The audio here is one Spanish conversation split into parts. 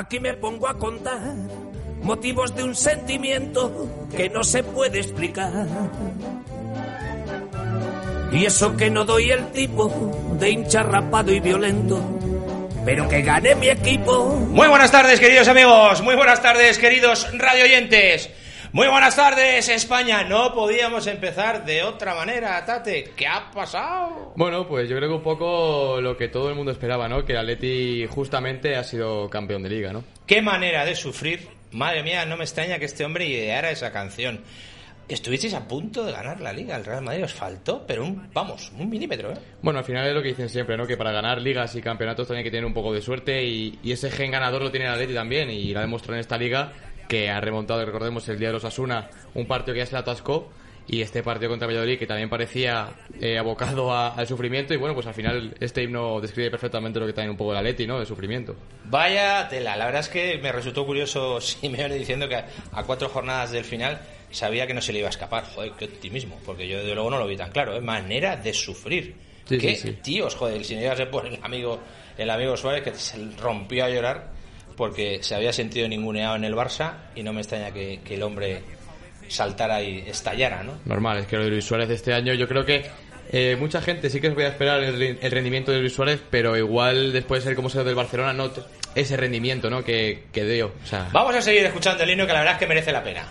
Aquí me pongo a contar motivos de un sentimiento que no se puede explicar. Y eso que no doy el tipo de hincha rapado y violento, pero que gane mi equipo. Muy buenas tardes, queridos amigos. Muy buenas tardes, queridos radio oyentes. Muy buenas tardes, España. No podíamos empezar de otra manera, Tate. ¿Qué ha pasado? Bueno, pues yo creo que un poco lo que todo el mundo esperaba, ¿no? Que el Atleti justamente ha sido campeón de liga, ¿no? Qué manera de sufrir. Madre mía, no me extraña que este hombre ideara esa canción. Estuvisteis a punto de ganar la liga. El Real Madrid os faltó, pero un, vamos, un milímetro, ¿eh? Bueno, al final es lo que dicen siempre, ¿no? Que para ganar ligas y campeonatos también hay que tener un poco de suerte y, y ese gen ganador lo tiene el Atleti también y lo ha demostrado en esta liga que ha remontado, recordemos, el día de los Asuna, un partido que ya se le atascó y este partido contra Valladolid que también parecía eh, abocado a- al sufrimiento y bueno, pues al final este himno describe perfectamente lo que también un poco el Atleti, ¿no? De sufrimiento. Vaya tela. La verdad es que me resultó curioso Simeone diciendo que a, a cuatro jornadas del final sabía que no se le iba a escapar. Joder, qué optimismo. Porque yo desde luego no lo vi tan claro. ¿eh? Manera de sufrir. Sí, qué sí, sí. tíos, joder. Si no llegase por el amigo, el amigo Suárez que se rompió a llorar porque se había sentido ninguneado en el Barça y no me extraña que, que el hombre saltara y estallara, ¿no? Normal, es que lo de Luis Suárez este año yo creo que eh, mucha gente sí que se podía esperar el, re- el rendimiento de Luis Suárez, pero igual después de ser como sea del Barcelona, no ese rendimiento ¿no? que, que dio. O sea, Vamos a seguir escuchando el himno que la verdad es que merece la pena.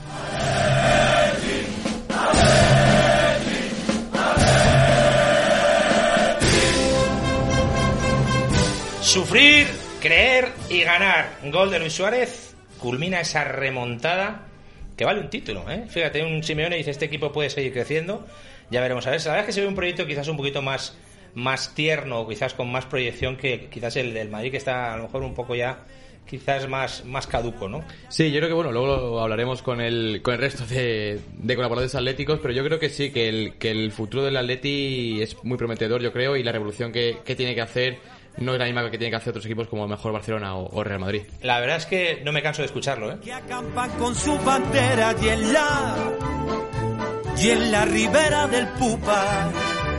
Sufrir, creer y ganar. Gol de Luis Suárez culmina esa remontada que vale un título. ¿eh? Fíjate, un Simeone dice este equipo puede seguir creciendo. Ya veremos a ver. La verdad es que se ve un proyecto quizás un poquito más, más tierno, quizás con más proyección que quizás el del Madrid, que está a lo mejor un poco ya quizás más, más caduco, ¿no? Sí, yo creo que bueno, luego hablaremos con el, con el resto de, de colaboradores atléticos, pero yo creo que sí, que el, que el futuro del Atleti es muy prometedor, yo creo, y la revolución que, que tiene que hacer no es la misma que tiene que hacer otros equipos como mejor Barcelona o, o Real Madrid. La verdad es que no me canso de escucharlo, ¿eh? Que acampan con su bandera y en la y en la ribera del Pupa.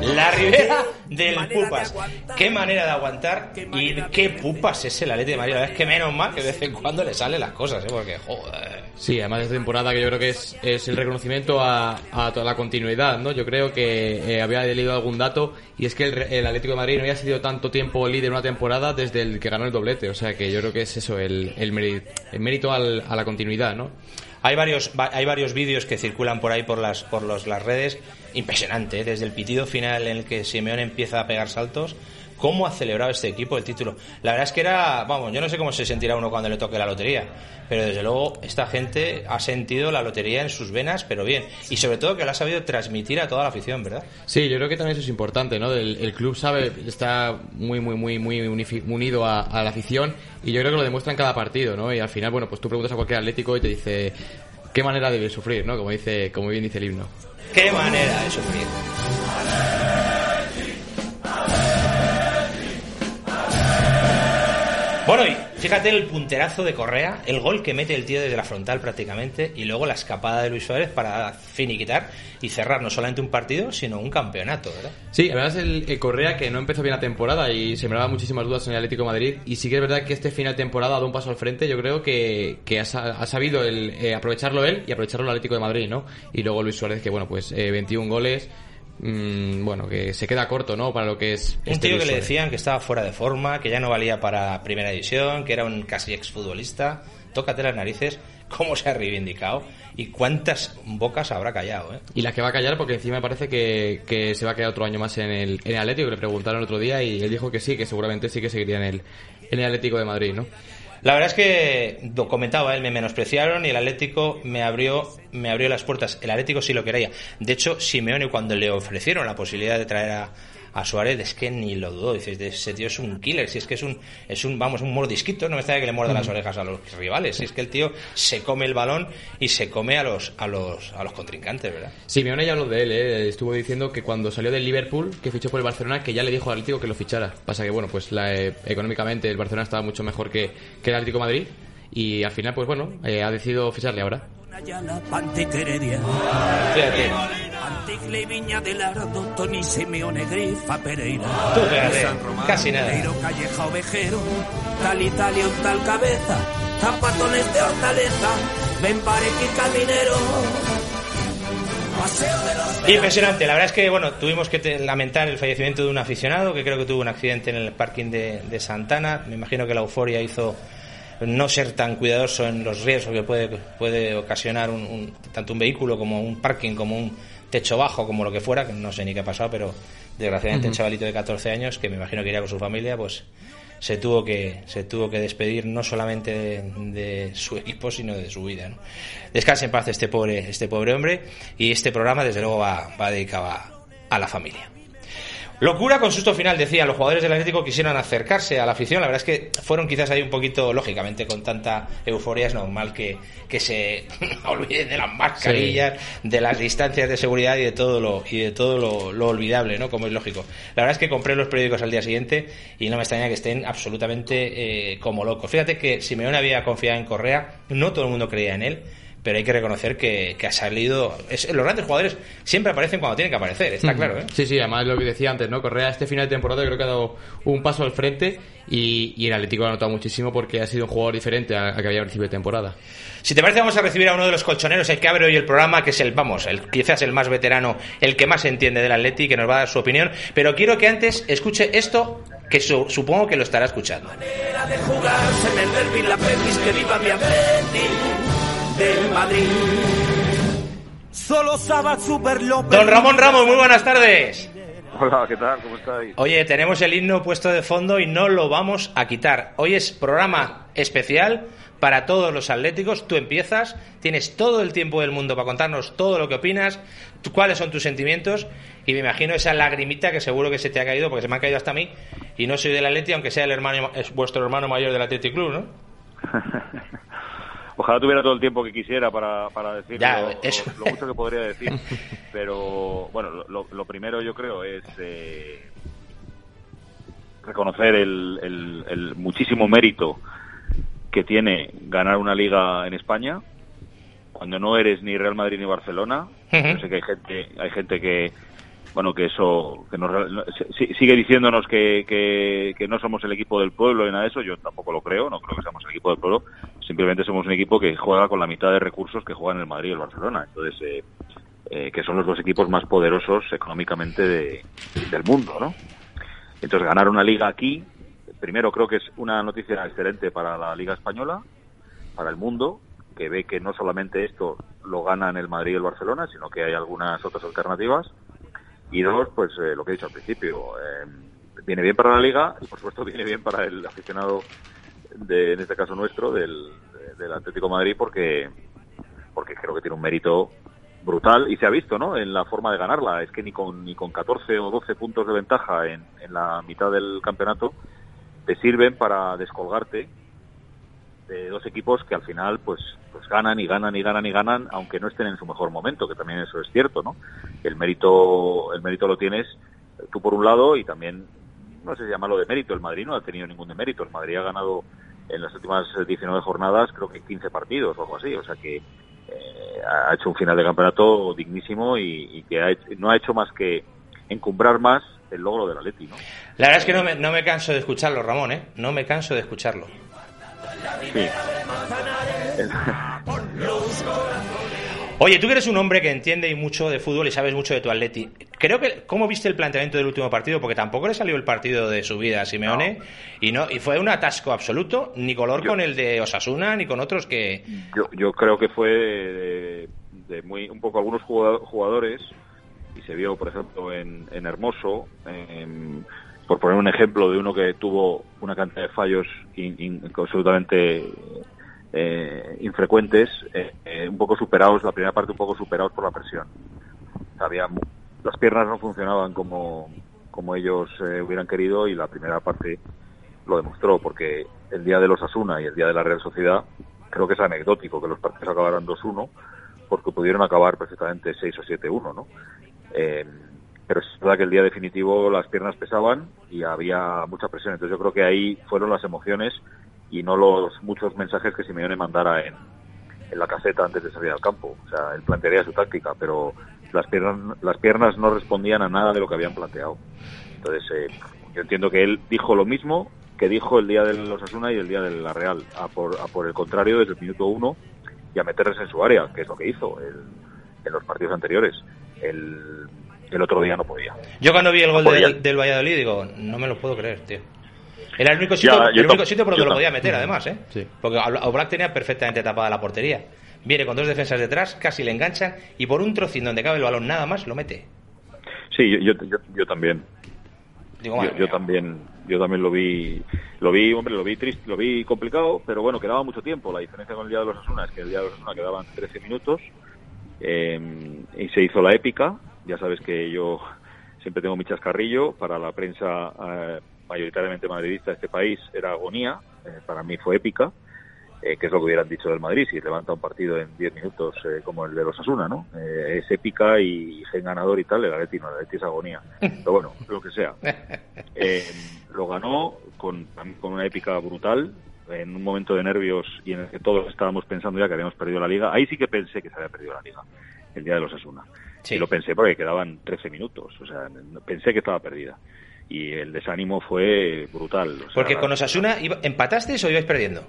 La ribera del manera Pupas. Qué manera de aguantar Qué y qué. Pupas es el Atleti de Madrid. La verdad es que menos mal que de vez en cuando le salen las cosas, ¿eh? Porque, joder. Sí, además de esta temporada que yo creo que es, es el reconocimiento a, a toda la continuidad, ¿no? Yo creo que eh, había leído algún dato y es que el, el Atlético de Madrid no había sido tanto tiempo líder una temporada desde el que ganó el doblete, o sea que yo creo que es eso, el, el, meri- el mérito al- a la continuidad, ¿no? Hay varios, va- hay varios vídeos que circulan por ahí por las, por los, las redes. Impresionante, ¿eh? desde el pitido final en el que Simeone empieza a pegar saltos. ¿Cómo ha celebrado este equipo el título? La verdad es que era, vamos, yo no sé cómo se sentirá uno cuando le toque la lotería, pero desde luego esta gente ha sentido la lotería en sus venas, pero bien. Y sobre todo que lo ha sabido transmitir a toda la afición, ¿verdad? Sí, yo creo que también eso es importante, ¿no? El, el club sabe, está muy, muy, muy, muy unido a, a la afición y yo creo que lo demuestra en cada partido, ¿no? Y al final, bueno, pues tú preguntas a cualquier atlético y te dice qué manera debe sufrir, ¿no? Como dice, como bien dice el himno. Qué manera de sufrir. Fíjate el punterazo de Correa, el gol que mete el tío desde la frontal prácticamente, y luego la escapada de Luis Suárez para finiquitar y cerrar no solamente un partido, sino un campeonato, ¿verdad? Sí, es el, el Correa que no empezó bien la temporada y sembraba muchísimas dudas en el Atlético de Madrid. Y sí que es verdad que este final de temporada ha dado un paso al frente. Yo creo que, ha sabido el, eh, aprovecharlo él y aprovecharlo el Atlético de Madrid, ¿no? Y luego Luis Suárez, que bueno, pues eh, 21 goles. Mm, bueno, que se queda corto, ¿no? Para lo que es. Un este tío que le decían que estaba fuera de forma, que ya no valía para primera división, que era un casi exfutbolista. Tócate las narices, cómo se ha reivindicado y cuántas bocas habrá callado. ¿eh? Y la que va a callar porque encima me parece que, que se va a quedar otro año más en el, en el Atlético, que le preguntaron el otro día y él dijo que sí, que seguramente sí que seguiría en el, en el Atlético de Madrid, ¿no? La verdad es que comentaba él, me menospreciaron y el Atlético me abrió, me abrió las puertas. El Atlético sí lo quería. De hecho, Simeone cuando le ofrecieron la posibilidad de traer a, a Suárez es que ni lo dudó. Dices, ese tío es un killer, si es que es un, es un vamos, un mordisquito, no me extraña que le muerda las orejas a los rivales. Si es que el tío se come el balón y se come a los, a los, a los contrincantes, ¿verdad? Simeone ya habló de él, ¿eh? estuvo diciendo que cuando salió del Liverpool, que fichó por el Barcelona, que ya le dijo al Atlético que lo fichara. Pasa que, bueno, pues la, eh, económicamente el Barcelona estaba mucho mejor que, que el Atlético de Madrid y al final, pues bueno, eh, ha decidido ficharle ahora. Fíjate. Simeone, Grifa Pereira. Tú fíjate, casi nada. Pero Calleja Ovejero, tal Italia un tal cabeza, zapatones de hortaleza, ven y caminero. Paseo de los Impresionante, la verdad es que bueno, tuvimos que lamentar el fallecimiento de un aficionado que creo que tuvo un accidente en el parking de, de Santana. Me imagino que la euforia hizo no ser tan cuidadoso en los riesgos que puede, puede ocasionar un, un- tanto un vehículo como un parking, como un techo bajo, como lo que fuera, que no sé ni qué ha pasado, pero desgraciadamente el chavalito de 14 años, que me imagino que iría con su familia, pues se tuvo que se tuvo que despedir no solamente de, de su equipo sino de su vida ¿no? descanse en paz este pobre este pobre hombre y este programa desde luego va, va dedicado a, a la familia Locura con susto final, decían los jugadores del Atlético quisieron acercarse a la afición. La verdad es que fueron quizás ahí un poquito, lógicamente, con tanta euforia, es normal que, que se olviden de las mascarillas, de las distancias de seguridad y de todo lo, y de todo lo, lo olvidable, ¿no? Como es lógico. La verdad es que compré los periódicos al día siguiente y no me extraña que estén absolutamente eh, como locos. Fíjate que Simeone había confiado en Correa, no todo el mundo creía en él. Pero hay que reconocer que, que ha salido. es- los grandes jugadores siempre aparecen cuando tienen que aparecer, está claro, ¿eh? Sí, sí, además lo que decía antes, ¿no? Correa este final de temporada creo que ha dado un paso al frente y, y el Atlético lo ha notado muchísimo porque ha sido un jugador diferente a, a que había al principio de temporada. Si te parece, vamos a recibir a uno de los colchoneros, el que abre hoy el programa, que es el, vamos, el, quizás el más veterano, el que más entiende del Atleti, que nos va a dar su opinión. Pero quiero que antes escuche esto, que su- supongo que lo estará escuchando. manera de jugarse en el derbi la Betis, que viva mi Atleti del Madrid. Solo Super López. Don Ramón Ramos, muy buenas tardes. Hola, ¿qué tal? ¿Cómo estáis? Oye, tenemos el himno puesto de fondo y no lo vamos a quitar. Hoy es programa especial para todos los atléticos. Tú empiezas, tienes todo el tiempo del mundo para contarnos todo lo que opinas, tú- cuáles son tus sentimientos y me imagino esa lagrimita que seguro que se te ha caído porque se me ha caído hasta a mí y no soy del Atleti aunque sea el hermano es vuestro hermano mayor del Athletic Club, ¿no? Ojalá tuviera todo el tiempo que quisiera para, para decir Ya, lo, eso. lo- lo mucho que podría decir. Pero, bueno, lo, lo primero yo creo es eh, reconocer el, el- el muchísimo mérito que tiene ganar una liga en España cuando no eres ni Real Madrid ni Barcelona. Yo sé que hay gente, hay gente que, bueno, que eso, que nos, no- si- sigue diciéndonos que, que, que no somos el equipo del pueblo y nada de eso. Yo tampoco lo creo, no creo que seamos el equipo del pueblo. Simplemente somos un equipo que juega con la mitad de recursos que juegan el Madrid y el Barcelona. Entonces, eh, eh, que son los dos equipos más poderosos económicamente de- del mundo, ¿no? Entonces, ganar una liga aquí, primero creo que es una noticia excelente para la Liga Española, para el mundo, que ve que no solamente esto lo ganan el Madrid y el Barcelona, sino que hay algunas otras alternativas. Y dos, pues eh, lo que he dicho al principio, eh, viene bien para la Liga y por supuesto viene bien para el aficionado, de, en este caso nuestro, del, del Atlético Madrid, porque, porque creo que tiene un mérito brutal y se ha visto, ¿no? En la forma de ganarla. Es que ni con, ni con 14 o 12 puntos de ventaja en, en la mitad del campeonato te sirven para descolgarte de dos equipos que al final pues pues ganan y ganan y ganan y ganan aunque no estén en su mejor momento que también eso es cierto no el mérito el mérito lo tienes tú por un lado y también no sé si llamarlo de mérito el Madrid no ha tenido ningún de mérito el Madrid ha ganado en las últimas 19 jornadas creo que 15 partidos o algo así o sea que eh, ha hecho un final de campeonato dignísimo y, y que ha hecho- no ha hecho más que encumbrar más el logro del Atleti no La verdad es que no me, no me canso de escucharlo, Ramón, ¿eh? No me canso de escucharlo. sí Oye, tú que eres un hombre que entiende y mucho de fútbol y sabes mucho de tu Atleti. Creo que cómo viste el planteamiento del último partido, porque tampoco le salió el partido de su vida a Simeone y no y fue un atasco absoluto, ni color con el de Osasuna ni con otros que. Yo, yo creo que fue de, de muy un poco algunos jugadores y se vio, por ejemplo, en, en Hermoso. En, por poner un ejemplo de uno que tuvo una cantidad de fallos absolutamente eh, infrecuentes, eh, eh, un poco superados, la primera parte un poco superados por la presión. Había, las piernas no funcionaban como, como ellos hubieran querido y la primera parte lo demostró, porque el día de los Asuna y el día de la Real Sociedad, creo que es anecdótico que los partidos acabaran 2-1, porque pudieron acabar perfectamente 6 o 7-1, ¿no? pero es verdad que el día definitivo las piernas pesaban y había mucha presión. Entonces yo creo que ahí fueron las emociones y no los muchos mensajes que Simeone mandara en, en la caseta antes de salir al campo. O sea, él plantearía su táctica, pero las piernas, las piernas no respondían a nada de lo que habían planteado. Entonces eh, yo entiendo que él dijo lo mismo que dijo el día de los Asuna y el día de la Real, a por, a por el contrario desde el minuto uno y a meterles en su área, que es lo que hizo en los partidos anteriores. El, el otro día no podía. Yo cuando vi el gol del, Valladolid digo, no me lo puedo creer, tío. Era el único sitio, el único sitio por donde lo podía meter, además, ¿eh? Sí. Porque Oblak tenía perfectamente tapada la portería. Viene con dos defensas detrás, casi le enganchan y por un trocín donde cabe el balón nada más lo mete. Sí, yo, yo, yo, también. yo, también yo también lo vi lo vi hombre lo vi triste lo vi complicado pero bueno quedaba mucho tiempo la diferencia con el día de los Asuna es que el día de los Asuna quedaban 13 minutos eh, y se hizo la épica ya sabes que yo siempre tengo mi chascarrillo. Para la prensa eh, mayoritariamente madridista de este país era agonía. Eh, para mí fue épica. Eh, que es lo que hubieran dicho del Madrid si levanta un partido en 10 minutos como el de los Asuna, ¿no? es épica y gen ganador y tal, el Atleti no, el Atleti es agonía. Pero bueno, lo que sea. lo ganó con, con una épica brutal, en un momento de nervios y en el que todos estábamos pensando ya que habíamos perdido la liga. Ahí sí que pensé que se había perdido la liga, el día de los Asuna. Y lo pensé porque quedaban 13 minutos, o sea, pensé que estaba perdida. Y el desánimo fue brutal. porque con Osasuna, ¿empataste o ibais perdiendo?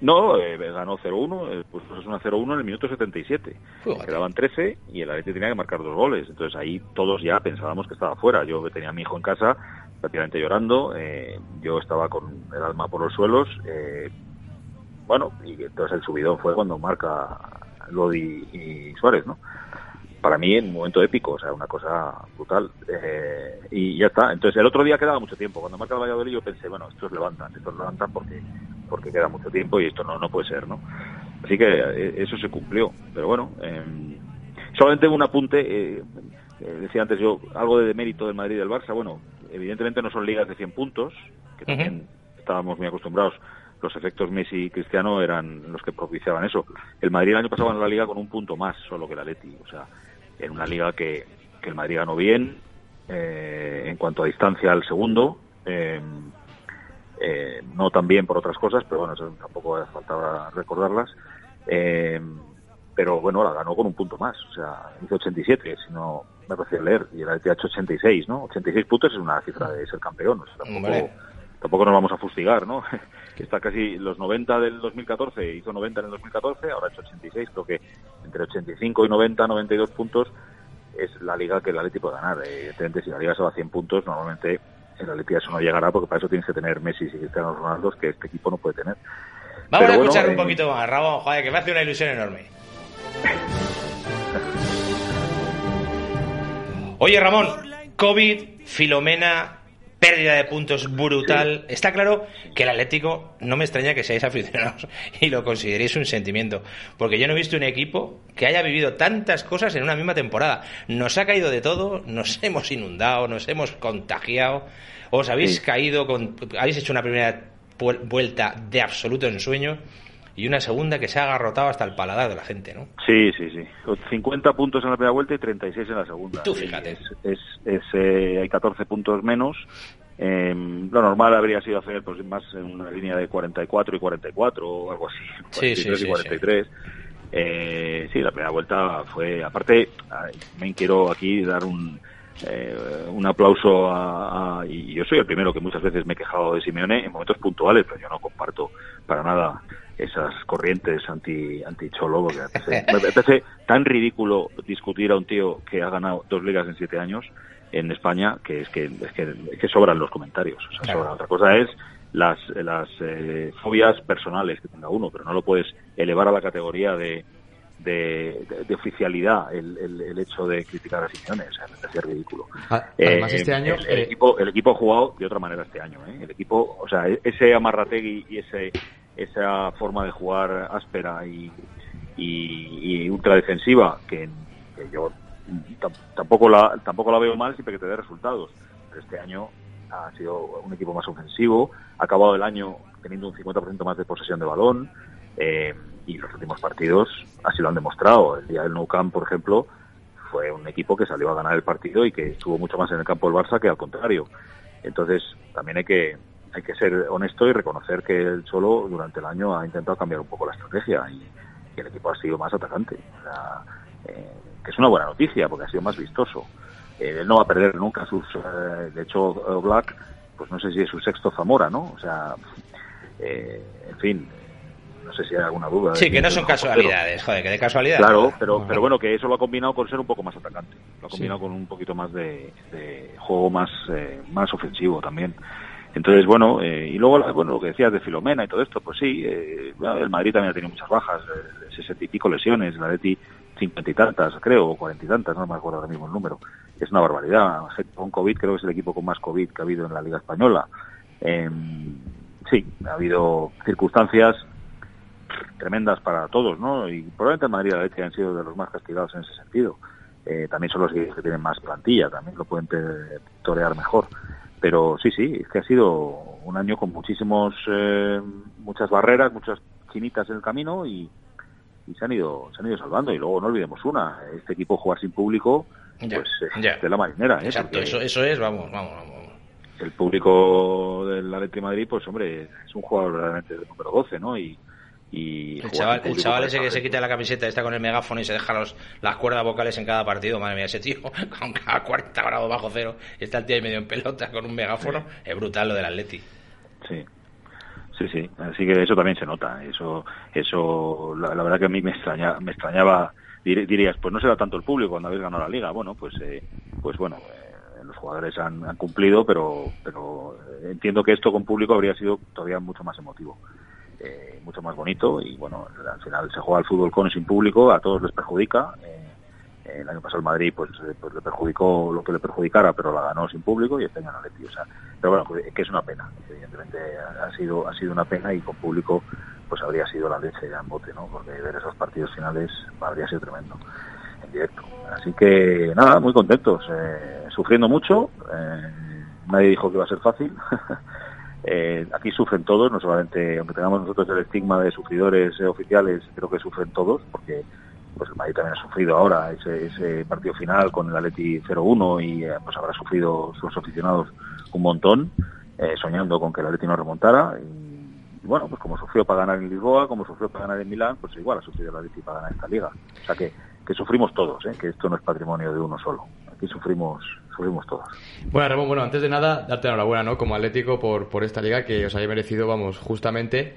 No, eh, ganó 0-1, eh, pues Osasuna 0-1 en el minuto 77. Quedaban 13 y el Atleti tenía que marcar dos goles. Entonces ahí todos ya pensábamos que estaba fuera. Yo tenía a mi hijo en casa prácticamente llorando, eh, yo estaba con el alma por los suelos. bueno, y entonces el subidón fue cuando marca Lodi y Suárez, ¿no? Para mí en un momento épico, o sea, una cosa brutal. Eh, y ya está. Entonces, el otro día quedaba mucho tiempo. Cuando marca el Valladolid yo pensé, bueno, estos levantan, estos levantan porque porque queda mucho tiempo y esto no, no puede ser, ¿no? Así que eh, eso se cumplió. Pero bueno, eh, solamente un apunte. Eh, decía antes yo, algo de mérito del Madrid y del Barça. Bueno, evidentemente no son ligas de 100 puntos, que también estábamos muy acostumbrados los efectos Messi y Cristiano eran los que propiciaban eso. El Madrid el año pasado en la liga con un punto más solo que el Atleti, o sea, en una liga que, el Madrid ganó bien eh, en cuanto a distancia al segundo. Eh, eh, no tan bien por otras cosas, pero bueno, eso tampoco faltaba recordarlas. pero bueno, la ganó con un punto más, o sea, hizo 87, si no me parece leer, y el ha hecho 86, ¿no? 86 puntos es una cifra de ser campeón, o sea, tampoco, tampoco nos vamos a fustigar, ¿no? está casi los 90 del 2014, hizo 90 en el 2014, ahora ha hecho 86, creo que entre 85 y 90, 92 puntos es la liga que el Atleti puede ganar. Evidentemente, si la liga se va a 100 puntos, normalmente el Atleti eso no llegará porque para eso tienes que tener Messi y Cristiano Ronaldo, que este equipo no puede tener. Vamos a escuchar un eh, poquito más, Ramón, joder, que me hace una ilusión enorme. Oye, Ramón, COVID, Filomena, pérdida de puntos brutal. Está claro que el Atlético no me extraña que seáis aficionados y lo consideréis un sentimiento, porque yo no he visto un equipo que haya vivido tantas cosas en una misma temporada. Nos ha caído de todo, nos hemos inundado, nos hemos contagiado, os habéis caído, con, habéis hecho una primera vuelta de absoluto ensueño y una segunda que se ha agarrotado hasta el paladar de la gente, ¿no? Sí, sí, sí. 50 puntos en la primera vuelta y 36 en la segunda. Tú fíjate. Es, es, eh, hay 14 puntos menos. Eh, lo normal habría sido hacer pues más en una línea de 44 y 44 o algo así. Sí, sí, sí, y 43. Sí. Eh, sí, la primera vuelta fue... Aparte, me quiero aquí dar un... Eh, un aplauso a, y yo soy el primero que muchas veces me he quejado de Simeone en momentos puntuales, pero yo no comparto para nada esas corrientes anti anti cholo porque me parece tan ridículo discutir a un tío que ha ganado dos ligas en siete años en España que es que es que, es que sobran los comentarios o sea, sobra. otra cosa es las las eh, fobias personales que tenga uno pero no lo puedes elevar a la categoría de de, de, oficialidad el, el, el, hecho de criticar a Simeone, o sea, me parece ridículo. Además, este año... El, el eh... equipo, el equipo ha jugado de otra manera este año, ¿eh? El equipo, o sea, ese amarrategui y ese esa forma de jugar áspera y, y, ultra defensiva que, que yo tampoco la tampoco la veo mal siempre que te dé resultados. Pero este año ha sido un equipo más ofensivo, ha acabado el año teniendo un 50% más de posesión de balón, eh, y los últimos partidos así lo han demostrado. El día del Nou Camp, por ejemplo, fue un equipo que salió a ganar el partido y que estuvo mucho más en el campo del Barça que al contrario. Entonces, también hay que hay que ser honesto y reconocer que el Cholo durante el año ha intentado cambiar un poco la estrategia y, y el equipo ha sido más atacante. O sea, eh, que es una buena noticia porque ha sido más vistoso. Eh, él no va a perder nunca sus. Eh, de hecho, Black, pues no sé si es su sexto Zamora, ¿no? O sea, eh, en fin, no sé si hay alguna duda. Sí, que no son casualidades, joder, que de casualidad. Claro, pero, pero bueno, que eso lo ha combinado con ser un poco más atacante. Lo ha combinado sí. con un poquito más de, de juego más, eh, más ofensivo también. Entonces, bueno, eh, y luego, bueno, lo que decías de Filomena y todo esto, pues sí, eh, el Madrid también ha tenido muchas bajas, eh, sesenta y pico lesiones, la Leti cincuenta y tantas, creo, o cuarenta y tantas, no me acuerdo ahora mismo el número. Es una barbaridad. Con COVID creo que es el equipo con más COVID que ha habido en la Liga Española. Eh, sí, ha habido circunstancias tremendas para todos, ¿no? Y probablemente el Madrid y la Leche han sido de los más castigados en ese sentido. Eh, también son los que tienen más plantilla, también lo pueden torear mejor. Pero sí, sí, es que ha sido un año con muchísimos, eh, muchas barreras, muchas chinitas en el camino y, y, se han ido, se han ido salvando. Y luego no olvidemos una, este equipo jugar sin público, ya, pues ya. de la marinera. ¿eh? Exacto, eso, eso es, vamos, vamos, vamos el público del Atlético de Madrid, pues hombre, es un jugador realmente de número 12, ¿no? Y, y el chaval, el chaval ese que se quita la camiseta está con el megáfono y se deja los, las cuerdas vocales en cada partido, madre mía, ese tío con cada 40 grados bajo cero está el tío ahí medio en pelota con un megáfono, sí. es brutal lo del Atleti. Sí. Sí, sí, así que eso también se nota, eso eso la, la verdad que a mí me extraña, me extrañaba dirías, pues no será tanto el público cuando habéis ganado la liga, bueno, pues eh, pues bueno, eh, los jugadores han, han cumplido, pero pero entiendo que esto con público habría sido todavía mucho más emotivo eh, mucho más bonito y bueno, al final se juega el fútbol con y sin público, a todos les perjudica. Eh, el año pasado el Madrid pues, pues le perjudicó lo que le perjudicara, pero la ganó sin público y este año no le o sea, pero bueno, pues, que es una pena, evidentemente ha sido ha sido una pena y con público pues habría sido la leche ya en bote, ¿no? Porque ver esos partidos finales habría sido tremendo en directo. Así que nada, muy contentos, eh, sufriendo mucho, eh, nadie dijo que iba a ser fácil. Eh, aquí sufren todos, no solamente, aunque tengamos nosotros el estigma de sufridores eh, oficiales, creo que sufren todos, porque pues el Madrid también ha sufrido ahora ese, ese partido final con el Atleti 0-1 y eh, pues habrá sufrido sus aficionados un montón, eh, soñando con que el Atleti no remontara. Y, bueno, pues como sufrió para ganar en Lisboa, como sufrió para ganar en Milán, pues igual ha sufrido el Atleti para ganar esta liga. O sea que, que sufrimos todos, ¿eh? que esto no es patrimonio de uno solo. Aquí sufrimos sufrimos todos. Bueno, Ramón, bueno, antes de nada, darte enhorabuena, ¿no? Como Atlético por, por esta liga que os haya merecido, vamos, justamente.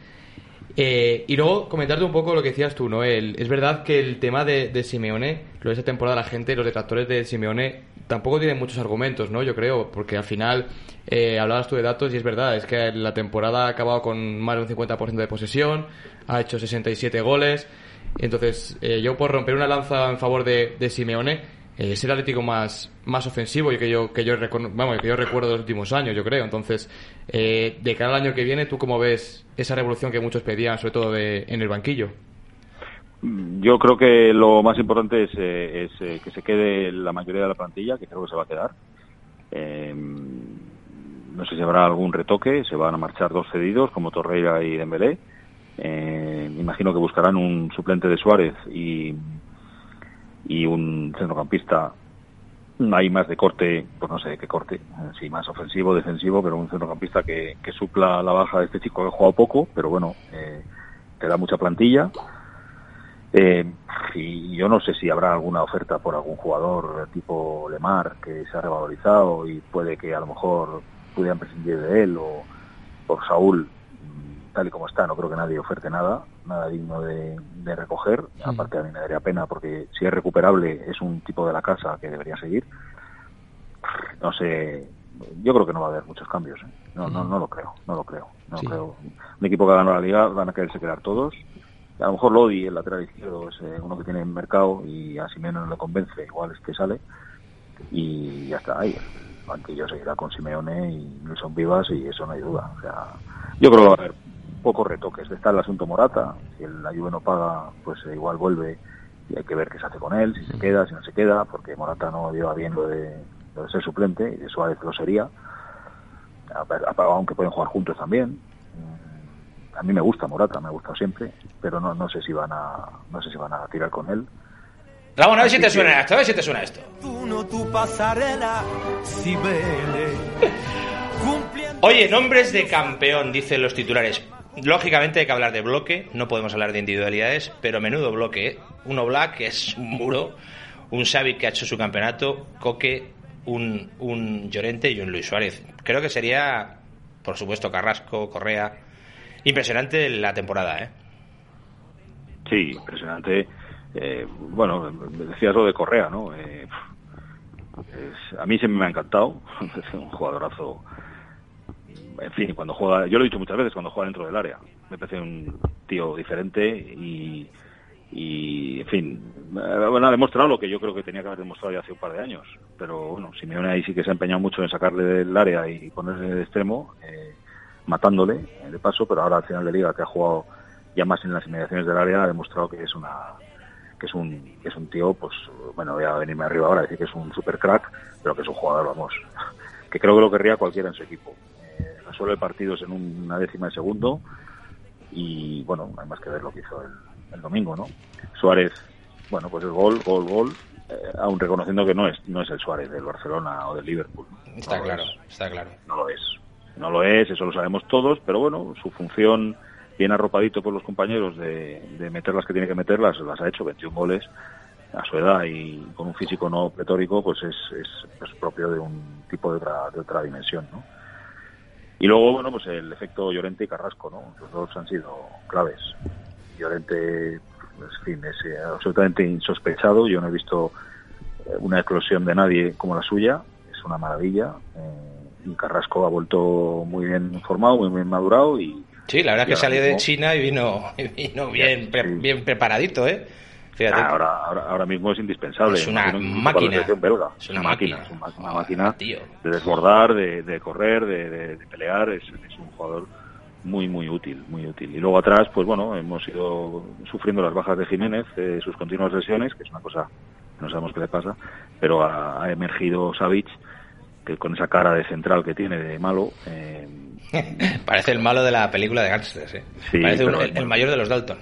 Eh, y luego comentarte un poco lo que decías tú, ¿no? El, es verdad que el tema de, de Simeone, lo de esa temporada, la gente, los detractores de Simeone, tampoco tienen muchos argumentos, ¿no? Yo creo, porque al final eh, hablabas tú de datos y es verdad, es que la temporada ha acabado con más de un 50% de posesión, ha hecho 67 goles. Entonces, eh, yo por romper una lanza en favor de, de Simeone, eh, es el Atlético más, más ofensivo y que yo, que yo, vamos, que recuerdo de los últimos años, yo creo. Entonces, eh, de cara al año que viene, ¿tú cómo ves esa revolución que muchos pedían, sobre todo de, en el banquillo? Yo creo que lo más importante es, eh, es eh, que se quede la mayoría de la plantilla, que creo que se va a quedar. Eh, no sé si habrá algún retoque, se van a marchar dos cedidos como Torreira y Dembélé. Me imagino que buscarán un suplente de Suárez y y un centrocampista hay más de corte, pues no sé qué corte, sí, más ofensivo, defensivo, pero un centrocampista que, que supla la baja de este chico que ha jugado poco, pero bueno, eh, te da mucha plantilla. Eh, y yo no sé si habrá alguna oferta por algún jugador tipo Lemar que se ha revalorizado y puede que a lo mejor pudieran prescindir de él o por Saúl tal y como está, no creo que nadie oferte nada, nada digno de, recoger. Aparte, a mí me daría pena porque si es recuperable, es un tipo de la casa que debería seguir. No sé, yo creo que no va a haber muchos cambios. ¿eh? No, no, no lo creo, no lo creo. No creo. Un equipo que ha ganado la liga van a quererse quedar todos. A lo mejor Lodi, el lateral izquierdo, es eh, uno que tiene mercado y a Simeone no le convence, igual es que sale. Y ya está ahí. El yo seguirá con Simeone y Wilson Vivas y eso no hay duda. O sea, yo creo que va a haber pocos retoques. Está el asunto Morata. Si la Juve no paga, pues eh, igual vuelve y hay que ver qué se hace con él, si se queda, si no se queda, porque Morata no lleva bien lo de, lo de ser suplente y Suárez lo sería. Aunque pueden jugar juntos también a mí me gusta Morata, me ha gustado siempre, pero no, no sé si van a no sé si van a tirar con él. Ramón, a ver si te suena esto, a ver si te suena esto. Oye, nombres de campeón, dicen los titulares. Lógicamente hay que hablar de bloque, no podemos hablar de individualidades, pero menudo bloque. ¿eh? Uno Black, que es un muro, un Xavi que ha hecho su campeonato, Coque, un, un Llorente y un Luis Suárez. Creo que sería, por supuesto, Carrasco, Correa, Impresionante la temporada, ¿eh? Sí, impresionante. Eh, bueno, decías lo de Correa, ¿no? Eh, a mí se me ha encantado. Es un jugadorazo. En fin, cuando juega, yo lo he dicho muchas veces, cuando juega dentro del área. Me parece un tío diferente y, y en fin, bueno, ha demostrado lo que yo creo que tenía que haber demostrado ya hace un par de años. Pero bueno, Simeone ahí sí que se ha empeñado mucho en sacarle del área y ponerle de extremo. Eh, matándole eh, de paso, pero ahora al final de liga que ha jugado ya más en las inmediaciones del área ha demostrado que es una que es un que es un tío pues bueno voy a venirme arriba ahora a decir que es un super crack pero que es un jugador vamos que creo que lo querría cualquiera en su equipo eh, resuelve partidos en una décima de segundo y bueno hay más que ver lo que hizo el, domingo no Suárez bueno pues el gol gol gol eh, aún reconociendo que no es no es el Suárez del Barcelona o del Liverpool está claro está claro. No lo es no lo es, eso lo sabemos todos, pero bueno, su función bien arropadito por los compañeros de, meter las que tiene que meterlas, las ha hecho 21 goles a su edad y con un físico no pletórico, pues es, es, propio de un tipo de otra, de otra dimensión, ¿no? Y luego, bueno, pues el efecto Llorente y Carrasco, ¿no? Los dos han sido claves. Llorente, en fin, es eh, absolutamente insospechado. Yo no he visto eh, una eclosión de nadie como la suya. Es una maravilla. Eh, y Carrasco ha vuelto muy bien formado, muy bien madurado y... Sí, la verdad es que salió de China y vino, vino bien, bien preparadito, ¿eh? Fíjate. Ah, ahora, ahora, ahora, mismo es indispensable. Es una máquina. Belga. Es una máquina. Es una, máquina de desbordar, de, de correr, de, de, pelear. Es, es, un jugador muy, muy útil, muy útil. Y luego atrás, pues bueno, hemos ido sufriendo las bajas de Jiménez, eh, sus continuas lesiones, que es una cosa que no sabemos qué le pasa, pero ha, ha emergido Savic que con esa cara de central que tiene de malo. Eh, Parece el malo de la película de Gangsters, ¿eh? Parece el, mayor de los Dalton.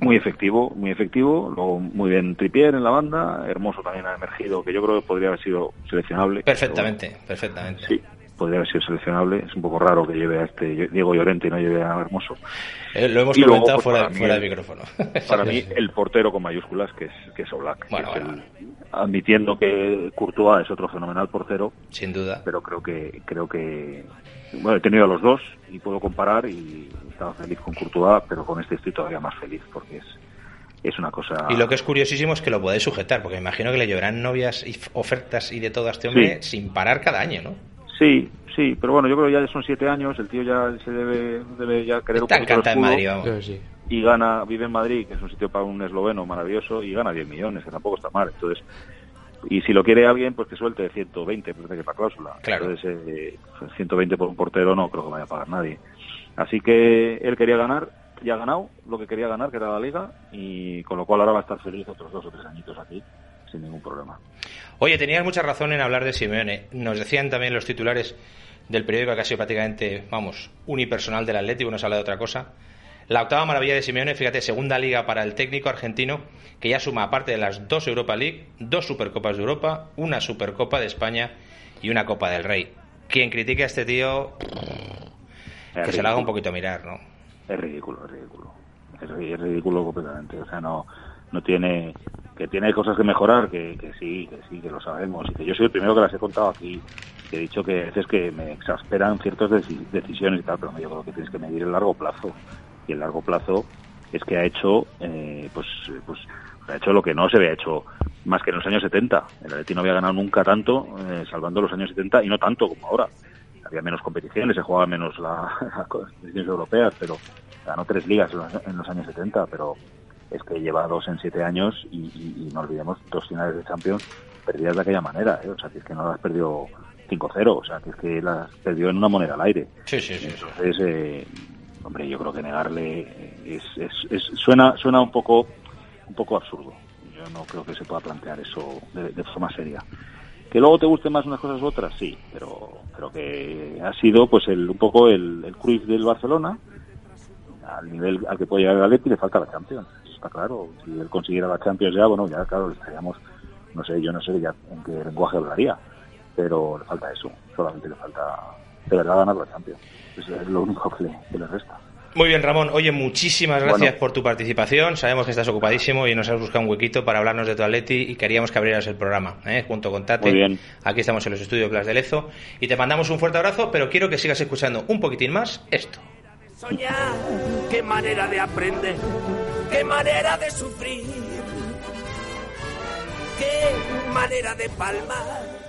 Muy efectivo, muy efectivo. Luego muy bien Tripier en la banda. Hermoso también ha emergido, que yo creo que podría haber sido seleccionable. Perfectamente, perfectamente. Sí, podría haber sido seleccionable. Es un poco raro que lleve a este Diego Llorente y no lleve a Hermoso. Eh, lo hemos comentado pues, fuera, fuera del micrófono. Para mí, el portero con mayúsculas, que es, que es Oblak. admitiendo que Courtois es otro fenomenal portero. Sin duda. Pero creo que, creo que, bueno, he tenido a los dos y puedo comparar y estaba feliz con Courtois, pero con este estoy todavía más feliz porque es, es una cosa. Y lo que es curiosísimo es que lo podéis sujetar, porque me imagino que le lloverán novias y ofertas y de todo a este hombre sin parar cada año, ¿no? Sí, sí, pero bueno, yo creo que ya son siete años, el tío ya se debe, debe ya querer un poquito en Madrid, Y gana, vive en Madrid, que es un sitio para un esloveno maravilloso, y gana 10 millones, que tampoco está mal. Entonces, y si lo quiere alguien, pues que suelte 120, parece que para cláusula. Claro. Entonces, eh, 120 por un portero no creo que vaya a pagar nadie. Así que él quería ganar, ya ha ganado lo que quería ganar, que era la liga, y con lo cual ahora va a estar feliz otros dos o tres añitos aquí sin ningún problema. Oye, tenías mucha razón en hablar de Simeone. Nos decían también los titulares del periódico que ha sido prácticamente, vamos, unipersonal del Atlético, no se habla de otra cosa. La octava maravilla de Simeone, fíjate, segunda liga para el técnico argentino, que ya suma, aparte de las dos Europa League, dos Supercopas de Europa, una Supercopa de España y una Copa del Rey. Quien critique a este tío, que se lo haga un poquito mirar, ¿no? Es ridículo, es ridículo. Es ridículo completamente. O sea, no, no tiene que tiene cosas que mejorar, que, que sí, que sí, que lo sabemos, y que yo soy el primero que las he contado aquí he dicho que a veces que me exasperan ciertas decisiones y tal, pero yo creo que tienes que medir el largo plazo. Y el largo plazo es que ha hecho, eh, pues, pues, ha hecho lo que no se había hecho más que en los años 70. El Atleti no había ganado nunca tanto, eh, salvando los años 70, y no tanto como ahora. Había menos competiciones, se jugaba menos la, las competiciones europeas, pero ganó tres ligas en los, años 70, pero es que lleva dos en siete años y, no olvidemos dos finales de Champions perdidas de aquella manera, ¿eh? o sea, que es que no las perdió 5-0, o sea, que es que las perdió en una moneda al aire. Sí, sí, sí. Entonces, eh, hombre, yo creo que negarle es, es, suena suena un poco un poco absurdo. Yo no creo que se pueda plantear eso de, forma seria. Que luego te gusten más unas cosas u otras, sí, pero pero que ha sido pues el, un poco el, el Cruz del Barcelona al nivel al que puede llegar el Atleti le falta la Champions. está claro. Si él consiguiera la Champions ya, bueno, ya claro, le estaríamos, no sé, yo no sé ya en qué lenguaje hablaría, pero le falta eso. Solamente le falta de verdad ganar la Champions. Es lo único que le, resta. Muy bien, Ramón. Oye, muchísimas gracias por tu participación. Sabemos que estás ocupadísimo y nos has buscado un huequito para hablarnos de tu Atleti y queríamos que abrieras el programa, ¿eh? junto con Tate. Muy bien. Aquí estamos en los estudios Blas de Lezo y te mandamos un fuerte abrazo, pero quiero que sigas escuchando un poquitín más esto. Soñar, qué manera de aprender, qué manera de sufrir, qué manera de palmar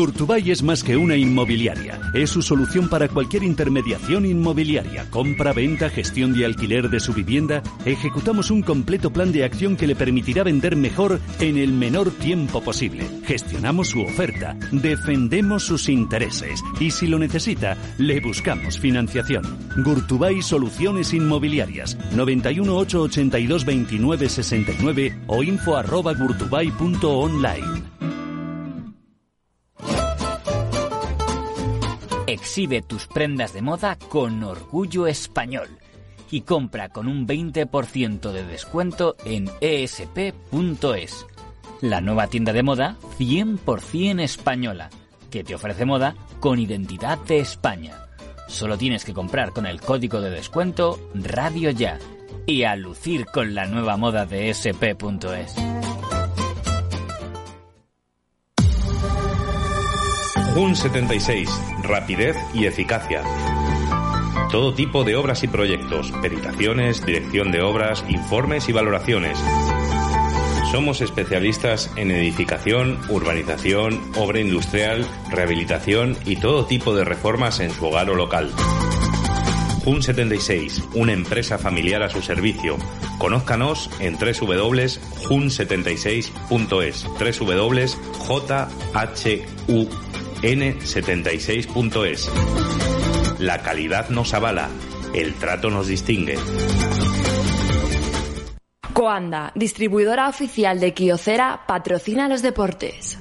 Gurtubay es más que una inmobiliaria. Es su solución para cualquier intermediación inmobiliaria, compra, venta, gestión de alquiler de su vivienda. Ejecutamos un completo plan de acción que le permitirá vender mejor en el menor tiempo posible. Gestionamos su oferta, defendemos sus intereses y si lo necesita, le buscamos financiación. Gurtubay Soluciones Inmobiliarias 91 882 29 69 o info arroba gurtubay.online. Exhibe tus prendas de moda con orgullo español y compra con un 20% de descuento en esp.es, la nueva tienda de moda 100% española, que te ofrece moda con identidad de España. Solo tienes que comprar con el código de descuento Radio Ya y a lucir con la nueva moda de sp.es. JUN 76, rapidez y eficacia. Todo tipo de obras y proyectos, peritaciones, dirección de obras, informes y valoraciones. Somos especialistas en edificación, urbanización, obra industrial, rehabilitación y todo tipo de reformas en su hogar o local. JUN 76, una empresa familiar a su servicio. Conózcanos en www.jun76.es. www.jhu n76.es. La calidad nos avala, el trato nos distingue. Coanda, distribuidora oficial de Kiocera, patrocina los deportes.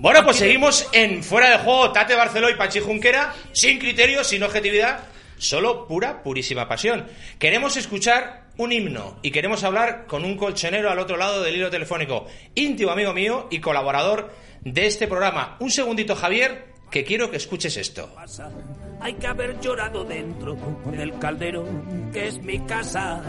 Bueno, pues seguimos en Fuera de Juego, Tate Barceló y Pachi Junquera, sin criterio, sin objetividad, solo pura, purísima pasión. Queremos escuchar un himno y queremos hablar con un colchonero al otro lado del hilo telefónico, íntimo amigo mío y colaborador de este programa. Un segundito, Javier, que quiero que escuches esto. Hay que haber llorado dentro del caldero, que es mi casa.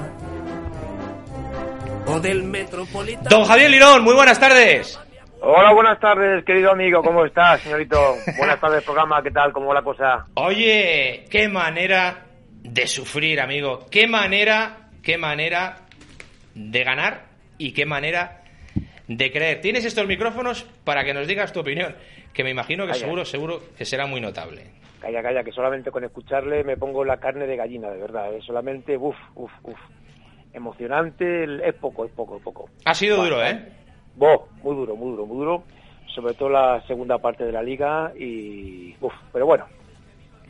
O del metropolitano. Don Javier Lirón, muy buenas tardes. Hola, buenas tardes, querido amigo. ¿Cómo estás, señorito? Buenas tardes, programa. ¿Qué tal? ¿Cómo va la cosa? Oye, qué manera de sufrir, amigo. Qué manera, qué manera de ganar y qué manera de creer. Tienes estos micrófonos para que nos digas tu opinión, que me imagino que seguro, seguro que será muy notable. Calla, calla, que solamente con escucharle me pongo la carne de gallina, de verdad. Es solamente, uff, uff, uff. Emocionante, es poco, es poco, es poco. Ha sido duro, ¿eh? Muy duro, muy duro, muy duro. Sobre todo la segunda parte de la liga y... Uf, pero bueno,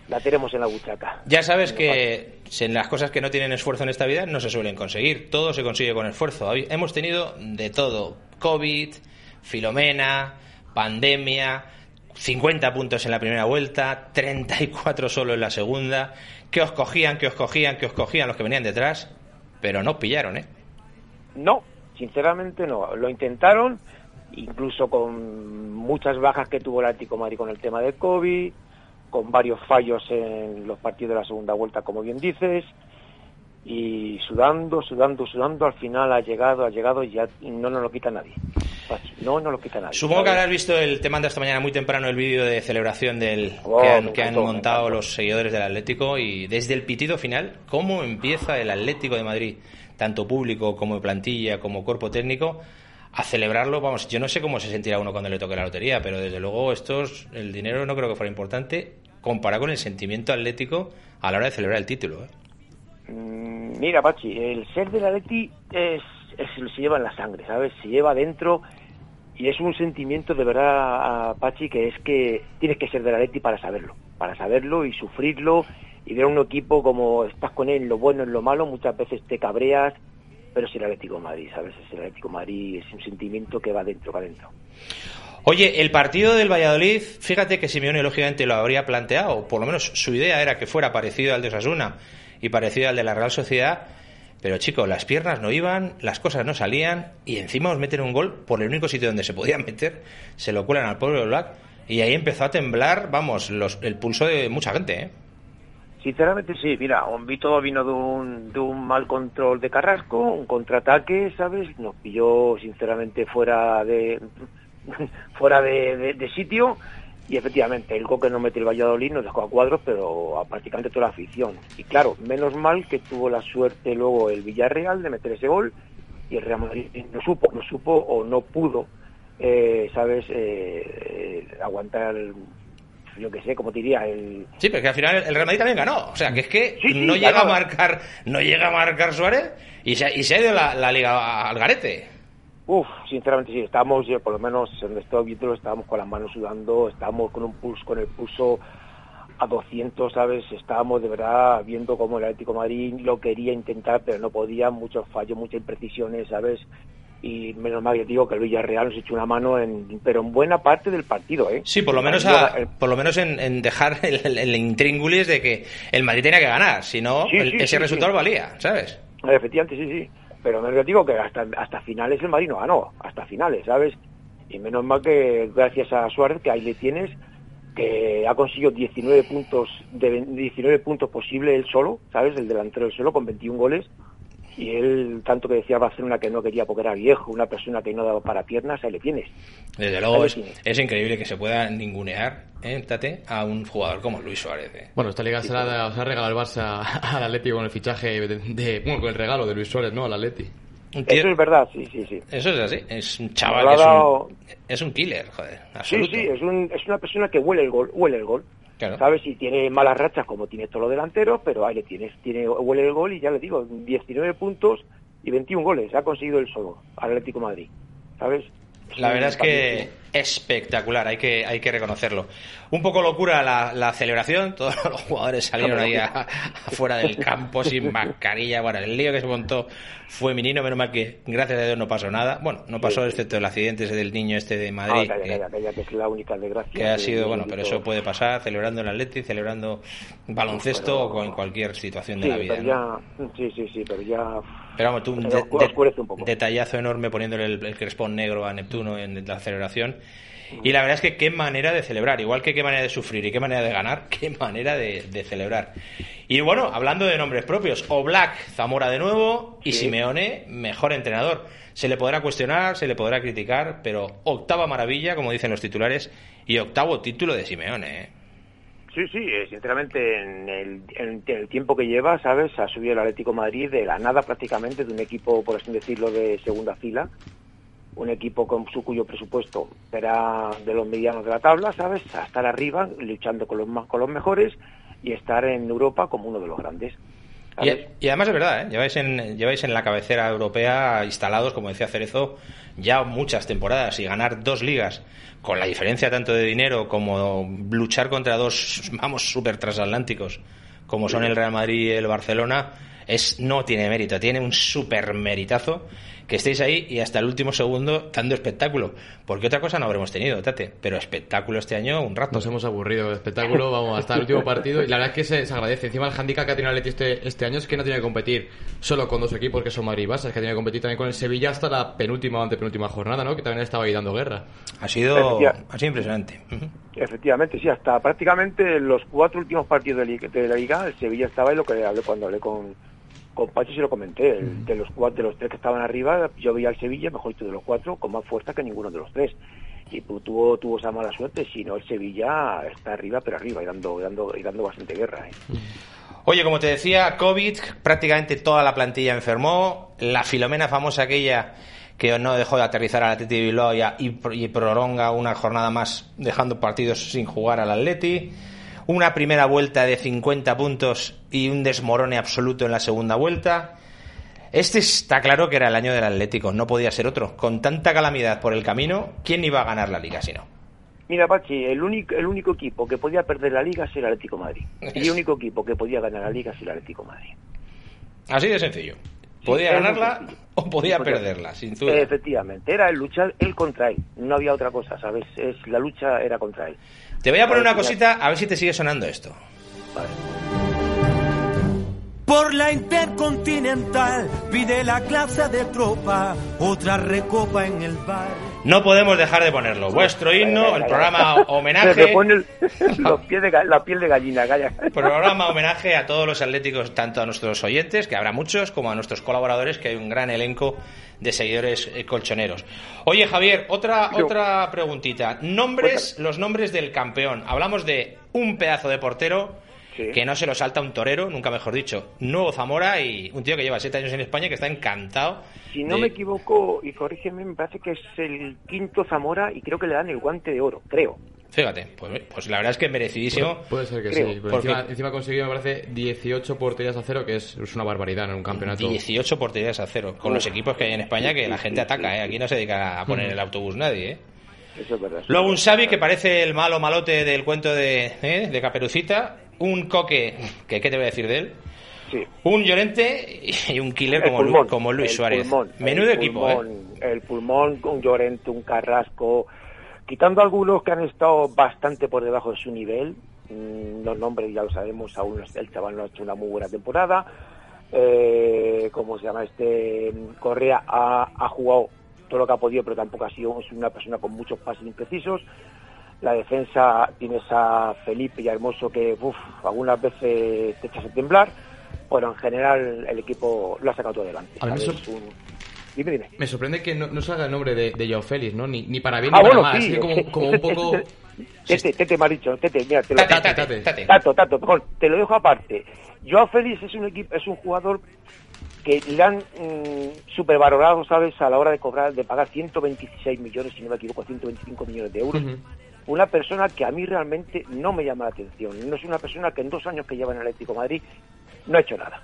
la tenemos en la buchaca. Ya sabes que en las cosas que no tienen esfuerzo en esta vida no se suelen conseguir. Todo se consigue con esfuerzo. Hemos tenido de todo. COVID, Filomena, pandemia, 50 puntos en la primera vuelta, 34 solo en la segunda. Que os cogían, que os cogían, que os cogían los que venían detrás. Pero no pillaron, ¿eh? No, Sinceramente no. Lo intentaron, incluso con muchas bajas que tuvo el Atlético Madrid con el tema del COVID, con varios fallos en los partidos de la segunda vuelta, como bien dices, y sudando, sudando, sudando, al final ha llegado, ha llegado y ya no nos lo quita nadie. No nos lo quita nadie. Supongo que habrás visto el, te manda esta mañana muy temprano el vídeo de celebración del Oh, que han, que han montado los seguidores del Atlético y desde el pitido final, cómo empieza el Atlético de Madrid, tanto público como plantilla, como cuerpo técnico, a celebrarlo. Vamos, yo no sé cómo se sentirá uno cuando le toque la lotería, pero desde luego estos, el dinero no creo que fuera importante comparado con el sentimiento atlético a la hora de celebrar el título. ¿eh? Mm, Mira, Pachi, el ser del Atleti es, es- se lleva en la sangre, ¿sabes? Se lleva dentro y es un sentimiento de verdad, Pachi, que es que tienes que ser del Atleti para saberlo, para saberlo y sufrirlo y ver un equipo como estás con él lo bueno, en lo malo, muchas veces te cabreas, pero es el Atlético de Madrid, ¿sabes? Es el Atlético de Madrid, es un sentimiento que va dentro, va dentro. Oye, el partido del Valladolid, fíjate que Simeone lógicamente lo habría planteado, por lo menos su idea era que fuera parecido al de Osasuna y parecido al de la Real Sociedad, pero chico, las piernas no iban, las cosas no salían y encima os meten un gol por el único sitio donde se podían meter, se lo cuelan al pueblo Black y ahí empezó a temblar, vamos, los- el pulso de mucha gente, ¿eh? Sinceramente sí, mira, Vito vino de un, de un mal control de Carrasco, un contraataque, ¿sabes? Nos pilló sinceramente fuera de fuera de, de- sitio y efectivamente el gol que nos mete el Valladolid nos dejó a cuadros, pero a prácticamente toda la afición. Y claro, menos mal que tuvo la suerte luego el Villarreal de meter ese gol y el Real Madrid no supo, no supo o no pudo, eh, ¿sabes? Eh, eh, aguantar, yo qué sé, como te diría, el, Sí, pero que al final el Real Madrid también ganó, o sea, que es que Sí, sí, no llega a marcar, no llega a marcar Suárez y se, y se ha ido la, la liga al garete. Uf, sinceramente sí, estábamos, yo por lo menos donde estoy viendo, estábamos con las manos sudando, estábamos con un pulso, con el pulso a 200, ¿sabes? Estábamos de verdad viendo cómo el Atlético de Madrid lo quería intentar, pero no podía, muchos fallos, muchas imprecisiones, ¿sabes? Y menos mal que digo que el Villarreal nos echó una mano, en, pero en buena parte del partido, ¿eh? Sí, por lo menos, a- por lo menos en, en dejar el, el, el intríngulis de que el Madrid tenía que ganar, si no, Sí, ese sí, resultado valía, ¿sabes? Efectivamente, sí, sí. Pero me digo que hasta, hasta finales el Madrid no ganó, hasta finales, ¿sabes? Y menos mal que gracias a Suárez, que ahí le tienes, que ha conseguido 19 puntos, de ve- 19 puntos posible él solo, ¿sabes? El delantero él solo con 21 goles. Y él, tanto que decía Barcelona que no quería porque era viejo, una persona que no daba para piernas, ahí le tienes. Desde luego es, tienes. es increíble que se pueda ningunear, ¿eh, Tate, a un jugador como Luis Suárez. ¿eh? Bueno, esta liga se la, ha- se la ha regalado el Barça al Atlético con el fichaje de, de- bueno, con el regalo de Luis Suárez, ¿no? Al Atleti. Eso es verdad, sí, sí, sí. Eso es así, es un chaval que es dado- un, es un killer, joder, Sí, sí, es, un, es una persona que huele el gol, huele el gol. ¿Sabes? Y tiene malas rachas como tiene todos los delanteros, pero ahí le tiene, huele el gol y ya le digo, 19 puntos y 21 goles, ha conseguido él solo, Atlético Madrid, ¿sabes? La verdad es que espectacular, hay que, hay que reconocerlo. Un poco locura la, la celebración, todos los jugadores salieron ahí afuera del campo sin mascarilla. Bueno, el lío que se montó fue menino, menos mal que gracias a Dios no pasó nada. Bueno, no pasó excepto el accidente del niño este de Ah, Madrid. calla, que- calla, calla, que es la única desgracia. que ha sido, bueno, pero eso puede pasar celebrando el Atleti, celebrando baloncesto o en cualquier situación de la vida. pero ¿no? ya, sí, sí, sí, pero ya... Pero vamos, tú un de- oscu- de- oscurece un poco. detallazo enorme poniéndole el, el crespón negro a Neptuno en la celebración. Y la verdad es que qué manera de celebrar, igual que qué manera de sufrir y qué manera de ganar, qué manera de, de celebrar. Y bueno, hablando de nombres propios, Oblak, Zamora de nuevo y Sí. Simeone, mejor entrenador. Se le podrá cuestionar, se le podrá criticar, pero octava maravilla, como dicen los titulares, y octavo título de Simeone. ¿eh? Sí, sí, eh, sinceramente en el, en el tiempo que lleva, ¿sabes? Ha subido el Atlético de Madrid de la nada prácticamente, de un equipo, por así decirlo, de segunda fila, un equipo con su cuyo presupuesto será de los medianos de la tabla, ¿sabes? A estar arriba, luchando con los, más, con los mejores y estar en Europa como uno de los grandes. Y, y además es verdad, ¿eh? lleváis, en, lleváis en la cabecera europea instalados, como decía Cerezo, ya muchas temporadas y ganar dos ligas con la diferencia tanto de dinero como luchar contra dos, vamos, super transatlánticos como son el Real Madrid y el Barcelona, es no tiene mérito, tiene un super meritazo que estéis ahí y hasta el último segundo dando espectáculo. Porque otra cosa no habremos tenido, Tate, pero espectáculo este año un rato. Nos hemos aburrido del espectáculo, vamos, hasta el último partido. Y la verdad es que se, se agradece. Encima el handicap que ha tenido Atleti este, este año es que no tiene que competir solo con dos equipos que son Madrid y Barça, es que tiene que competir también con el Sevilla hasta la penúltima o antepenúltima jornada, ¿no? Que también estaba ahí dando guerra. Ha sido, ha sido impresionante. Efectivamente, sí, hasta prácticamente los cuatro últimos partidos de, li- de la liga, el Sevilla estaba en lo que hablé cuando hablé con, con Pachi se lo comenté, el- de los cuatro, de los tres que estaban arriba, yo veía al Sevilla, mejor dicho, de los cuatro, con más fuerza que ninguno de los tres. Y pues, tuvo, tuvo esa mala suerte, si no el Sevilla está arriba, pero arriba, y dando, y dando, y dando bastante guerra. ¿eh? Oye, como te decía, COVID, prácticamente toda la plantilla enfermó. La Filomena famosa aquella que no dejó de aterrizar al Atleti de Bilbao y, y, y prolonga una jornada más dejando partidos sin jugar al Atleti. Una primera vuelta de 50 puntos y un desmorone absoluto en la segunda vuelta. Este está claro que era el año del Atlético, no podía ser otro. Con tanta calamidad por el camino, ¿quién iba a ganar la liga si no? Mira, Pachi, el único, el único equipo que podía perder la liga es el Atlético de Madrid. Y el único equipo que podía ganar la liga es el Atlético de Madrid. Así de sencillo. Podía Sí, ganarla o podía perderla, sin duda. Efectivamente, era el luchar él contra él. No había otra cosa, ¿sabes? Es, la lucha era contra él. Te voy a poner una cosita a ver si te sigue sonando esto. Por la Intercontinental pide la clase de tropa, otra recopa en el bar. No podemos dejar de ponerlo. Vuestro himno, el programa Se homenaje, me pone los pies de la piel de gallina, calla. programa homenaje a todos los atléticos, tanto a nuestros oyentes, que habrá muchos, como a nuestros colaboradores, que hay un gran elenco de seguidores eh, colchoneros. Oye, Javier, otra Yo. otra preguntita. Nombres, los nombres del campeón. Hablamos de un pedazo de portero Sí. que no se lo salta un torero, nunca mejor dicho. Nuevo Zamora y un tío que lleva siete años en España que está encantado. Si no de- me equivoco, y corrígeme, me parece que es el quinto Zamora y creo que le dan el guante de oro, creo. Fíjate, pues, pues la verdad es que merecidísimo. Puede ser que Creo, sí. Porque- encima, encima consiguió, me parece, 18 porterías a cero, que es, es una barbaridad en un campeonato. 18 porterías a cero, con los equipos que hay en España que la gente ataca, ¿eh? Aquí no se dedica a poner el autobús nadie, ¿eh? Eso es verdad. Luego un Xavi que parece el malo malote del cuento de, ¿eh? de Caperucita. Un Coque, que ¿qué te voy a decir de él? Sí. Un Llorente y un killer como, Lu- pulmón, como Luis Suárez. pulmón, Menudo equipo, ¿eh? El pulmón, un Llorente, un Carrasco, quitando algunos que han estado bastante por debajo de su nivel, mm, los nombres ya lo sabemos, aún el chaval no ha hecho una muy buena temporada, eh, ¿cómo se llama? Este Correa ha, ha jugado todo lo que ha podido, pero tampoco ha sido es una persona con muchos pases imprecisos. La defensa tienes a Felipe y a Hermoso que uf, algunas veces te echas a temblar. Bueno, en general el equipo lo ha sacado todo adelante. Dime, dime. Me sorprende que no, no salga el nombre de, de Joao Félix, ¿no? Ni, ni para bien Ah, ni para bueno, mal. sí. Es como, como un poco... Tete, Tete me ha dicho, Tete, mira, te lo Tate, Tate, tate. Tato, Tato, perdón, te lo dejo aparte. Joao Félix es un equipo, es un jugador que le han mm, supervalorado, ¿sabes?, a la hora de cobrar, de pagar 126 millones, si no me equivoco, 125 millones de euros. Ujú. Una persona que a mí realmente no me llama la atención. No es una persona que en dos años que lleva en el Atlético de Madrid no ha hecho nada.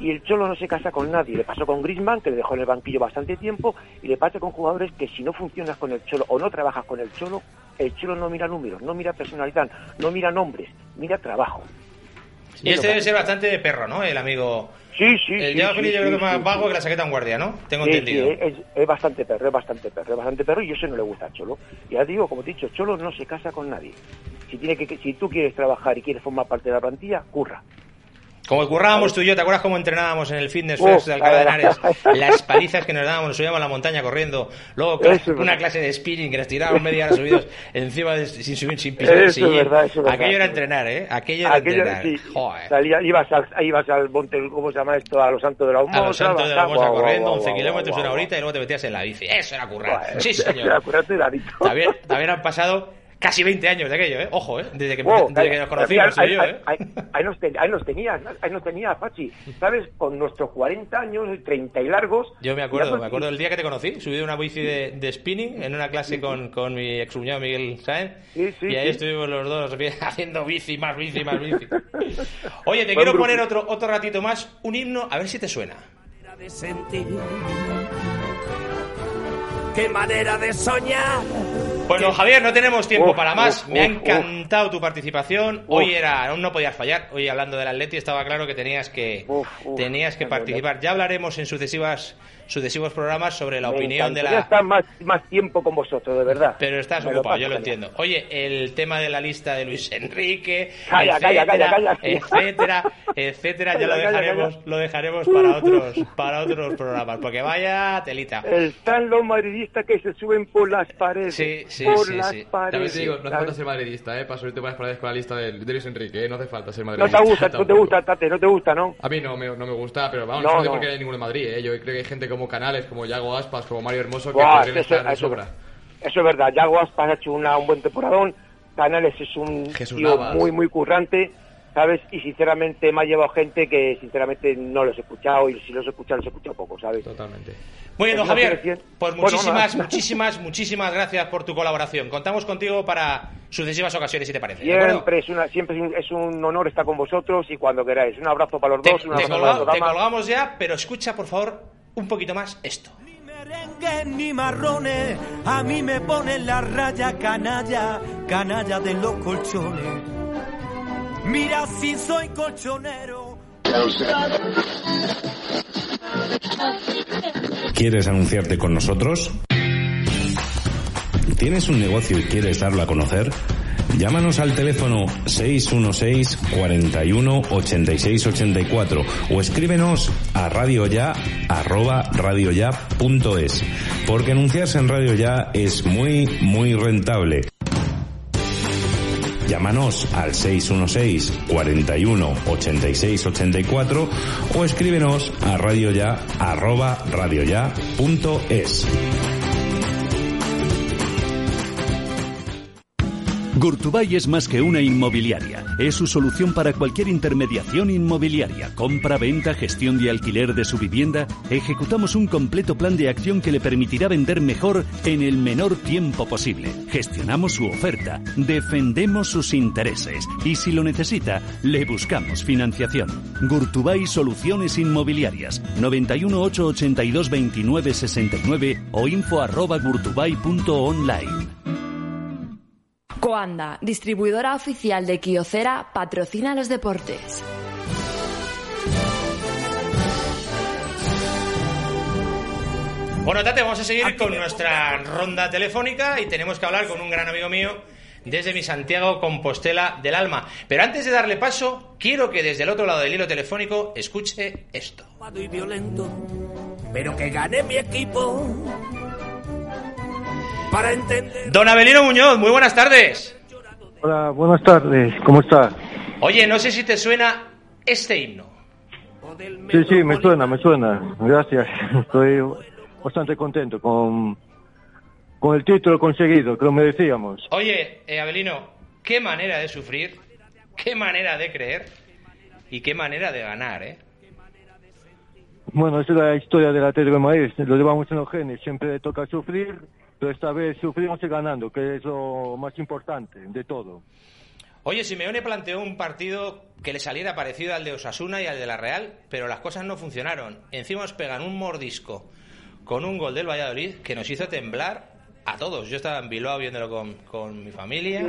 Y el Cholo no se casa con nadie. Le pasó con Griezmann, que le dejó en el banquillo bastante tiempo, y le pasa con jugadores que si no funcionas con el Cholo o no trabajas con el Cholo, el Cholo no mira números, no mira personalidad, no mira nombres, mira trabajo. Y este debe ser bastante de perro, ¿no? El amigo. Sí, sí, El sí, yo creo que es más vago que la saqueta en guardia, ¿no? Tengo entendido. es, es bastante perro, es bastante perro, es bastante perro, y eso no le gusta al Cholo. Ya digo, como te he dicho, Cholo no se casa con nadie. Si, tiene que, si tú quieres trabajar y quieres formar parte de la plantilla, curra. Como currábamos tú y yo, ¿te acuerdas cómo entrenábamos en el Fitness Fest de Alcalá de Henares? Las palizas que nos dábamos, nos subíamos a la montaña corriendo. Luego una clase de spinning que nos tirábamos media hora subidos encima de, sin subir, sin pisar el es sillín. verdad, es verdad. Aquello era entrenar, ¿eh? Aquello era Aquello, entrenar. sí, Joder. salía, ibas, al, ibas al monte, ¿cómo se llama esto? A los Santos de la Humosa. A los santos de la bajabas, Mosa guau, corriendo guau, 11 guau, kilómetros una horita y luego te metías en la bici. Eso era currar. Sí, era señor. el arito. También, también han pasado casi 20 años de aquello, ¿eh? Ojo, ¿eh? Desde que, Wow, desde que nos conocimos, ahí, tú y yo, ahí- ¿eh? ahí- ahí nos ten- ahí nos tenías, ahí nos tenías, Pachi. ¿Sabes? Con nuestros 40 años, 30 y largos. Yo me acuerdo, me acuerdo del día que te conocí, subí de una bici de, de spinning en una clase con, con mi excuñado Miguel Sáenz Sí, sí, y ahí sí. estuvimos los dos haciendo bici, más bici, más bici. Oye, te Buen quiero grupo. poner otro, otro ratito más, un himno, a ver si te suena. de sentir. Qué manera de soñar. Bueno, Javier, no tenemos tiempo Uf, para más. uf, Me ha encantado tu participación. Hoy era, aún no podías fallar. Hoy hablando del Atleti estaba claro que tenías que tenías que participar. Ya hablaremos en sucesivas sucesivos programas sobre la Me opinión de la estar más, más tiempo con vosotros, de verdad. Pero estás Me ocupado, yo lo entiendo. Oye, el tema de la lista de Luis Enrique, Calla, etcétera, calla, calla, calla. etcétera, etcétera, ya lo Calla, calla, dejaremos, lo dejaremos para otros, para otros programas, porque vaya telita. Están los madridistas que se suben por las paredes. Sí, sí, por sí, las sí. paredes. También te digo, no hace falta ser madridista, ¿eh? Para subirte por las paredes con la lista de de Luis Enrique, ¿eh? No hace falta ser No madridista. te gusta, no te gusta, Tate, no te gusta, ¿no? A mí no me, no me gusta, pero vamos, No, no, no. por qué hay ninguno en Madrid, ¿eh? Yo creo que hay gente como Canales, como Yago Aspas, como Mario Hermoso, que podrían eso, estar de eso- sobra. eso es verdad. Yago Aspas ha hecho una, un buen temporadón. Canales es un Jesús tío Navas. muy, muy currante, ¿sabes? Y sinceramente me ha llevado gente que sinceramente no los he escuchado y si los he escuchado, los he escuchado poco, ¿sabes? Totalmente. Muy bien, don Javier. Pues Bueno, muchísimas, nada. muchísimas, muchísimas gracias por tu colaboración. Contamos contigo para sucesivas ocasiones, si te parece. Siempre es, una, siempre es un, es un honor estar con vosotros y cuando queráis. Un abrazo para los Te, dos, un te colga- para el te colgamos ya, pero escucha, por favor, un poquito más esto. merengue ni marrones, a mí me ponen la raya canalla, canalla de los colchones. Mira si soy colchonero. ¿Quieres anunciarte con nosotros? ¿Tienes un negocio y quieres darlo a conocer? Llámanos al teléfono 616 41 86 84 o escríbenos a radioya arroba radioya.es porque anunciarse en Radio Ya es muy muy rentable. Llámanos al 616 41 86 84 o escríbenos a radioya arroba radioya.es. Gurtubay es más que una inmobiliaria. Es su solución para cualquier intermediación inmobiliaria, compra, venta, gestión y alquiler de su vivienda. Ejecutamos un completo plan de acción que le permitirá vender mejor en el menor tiempo posible. Gestionamos su oferta, defendemos sus intereses y si lo necesita, le buscamos financiación. Gurtubay Soluciones Inmobiliarias 91 882 29 69 o info. Coanda, distribuidora oficial de Kiocera, patrocina los deportes. Bueno, Tate, vamos a seguir con nuestra ronda telefónica y tenemos que hablar con un gran amigo mío desde mi Santiago Compostela del Alma. Pero antes de darle paso, quiero que desde el otro lado del hilo telefónico escuche esto. y violento, pero que gane mi equipo. Para entender. Don Abelino Muñoz, muy buenas tardes. Hola, buenas tardes, ¿cómo estás? Oye, no sé si te suena este himno. Sí, sí, me suena, me suena, gracias. Estoy bastante contento con, con el título conseguido, que lo merecíamos. Oye, eh, Abelino, qué manera de sufrir, qué manera de creer y qué manera de ganar, ¿eh? Bueno, esa es la historia del Atlético de Madrid, lo llevamos en los genes, siempre toca sufrir, pero esta vez sufrimos y ganando, que es lo más importante de todo. Oye, Simeone planteó un partido que le saliera parecido al de Osasuna y al de la Real, pero las cosas no funcionaron. Encima nos pegan un mordisco con un gol del Valladolid que nos hizo temblar a todos. Yo estaba en Bilbao viéndolo con, con mi familia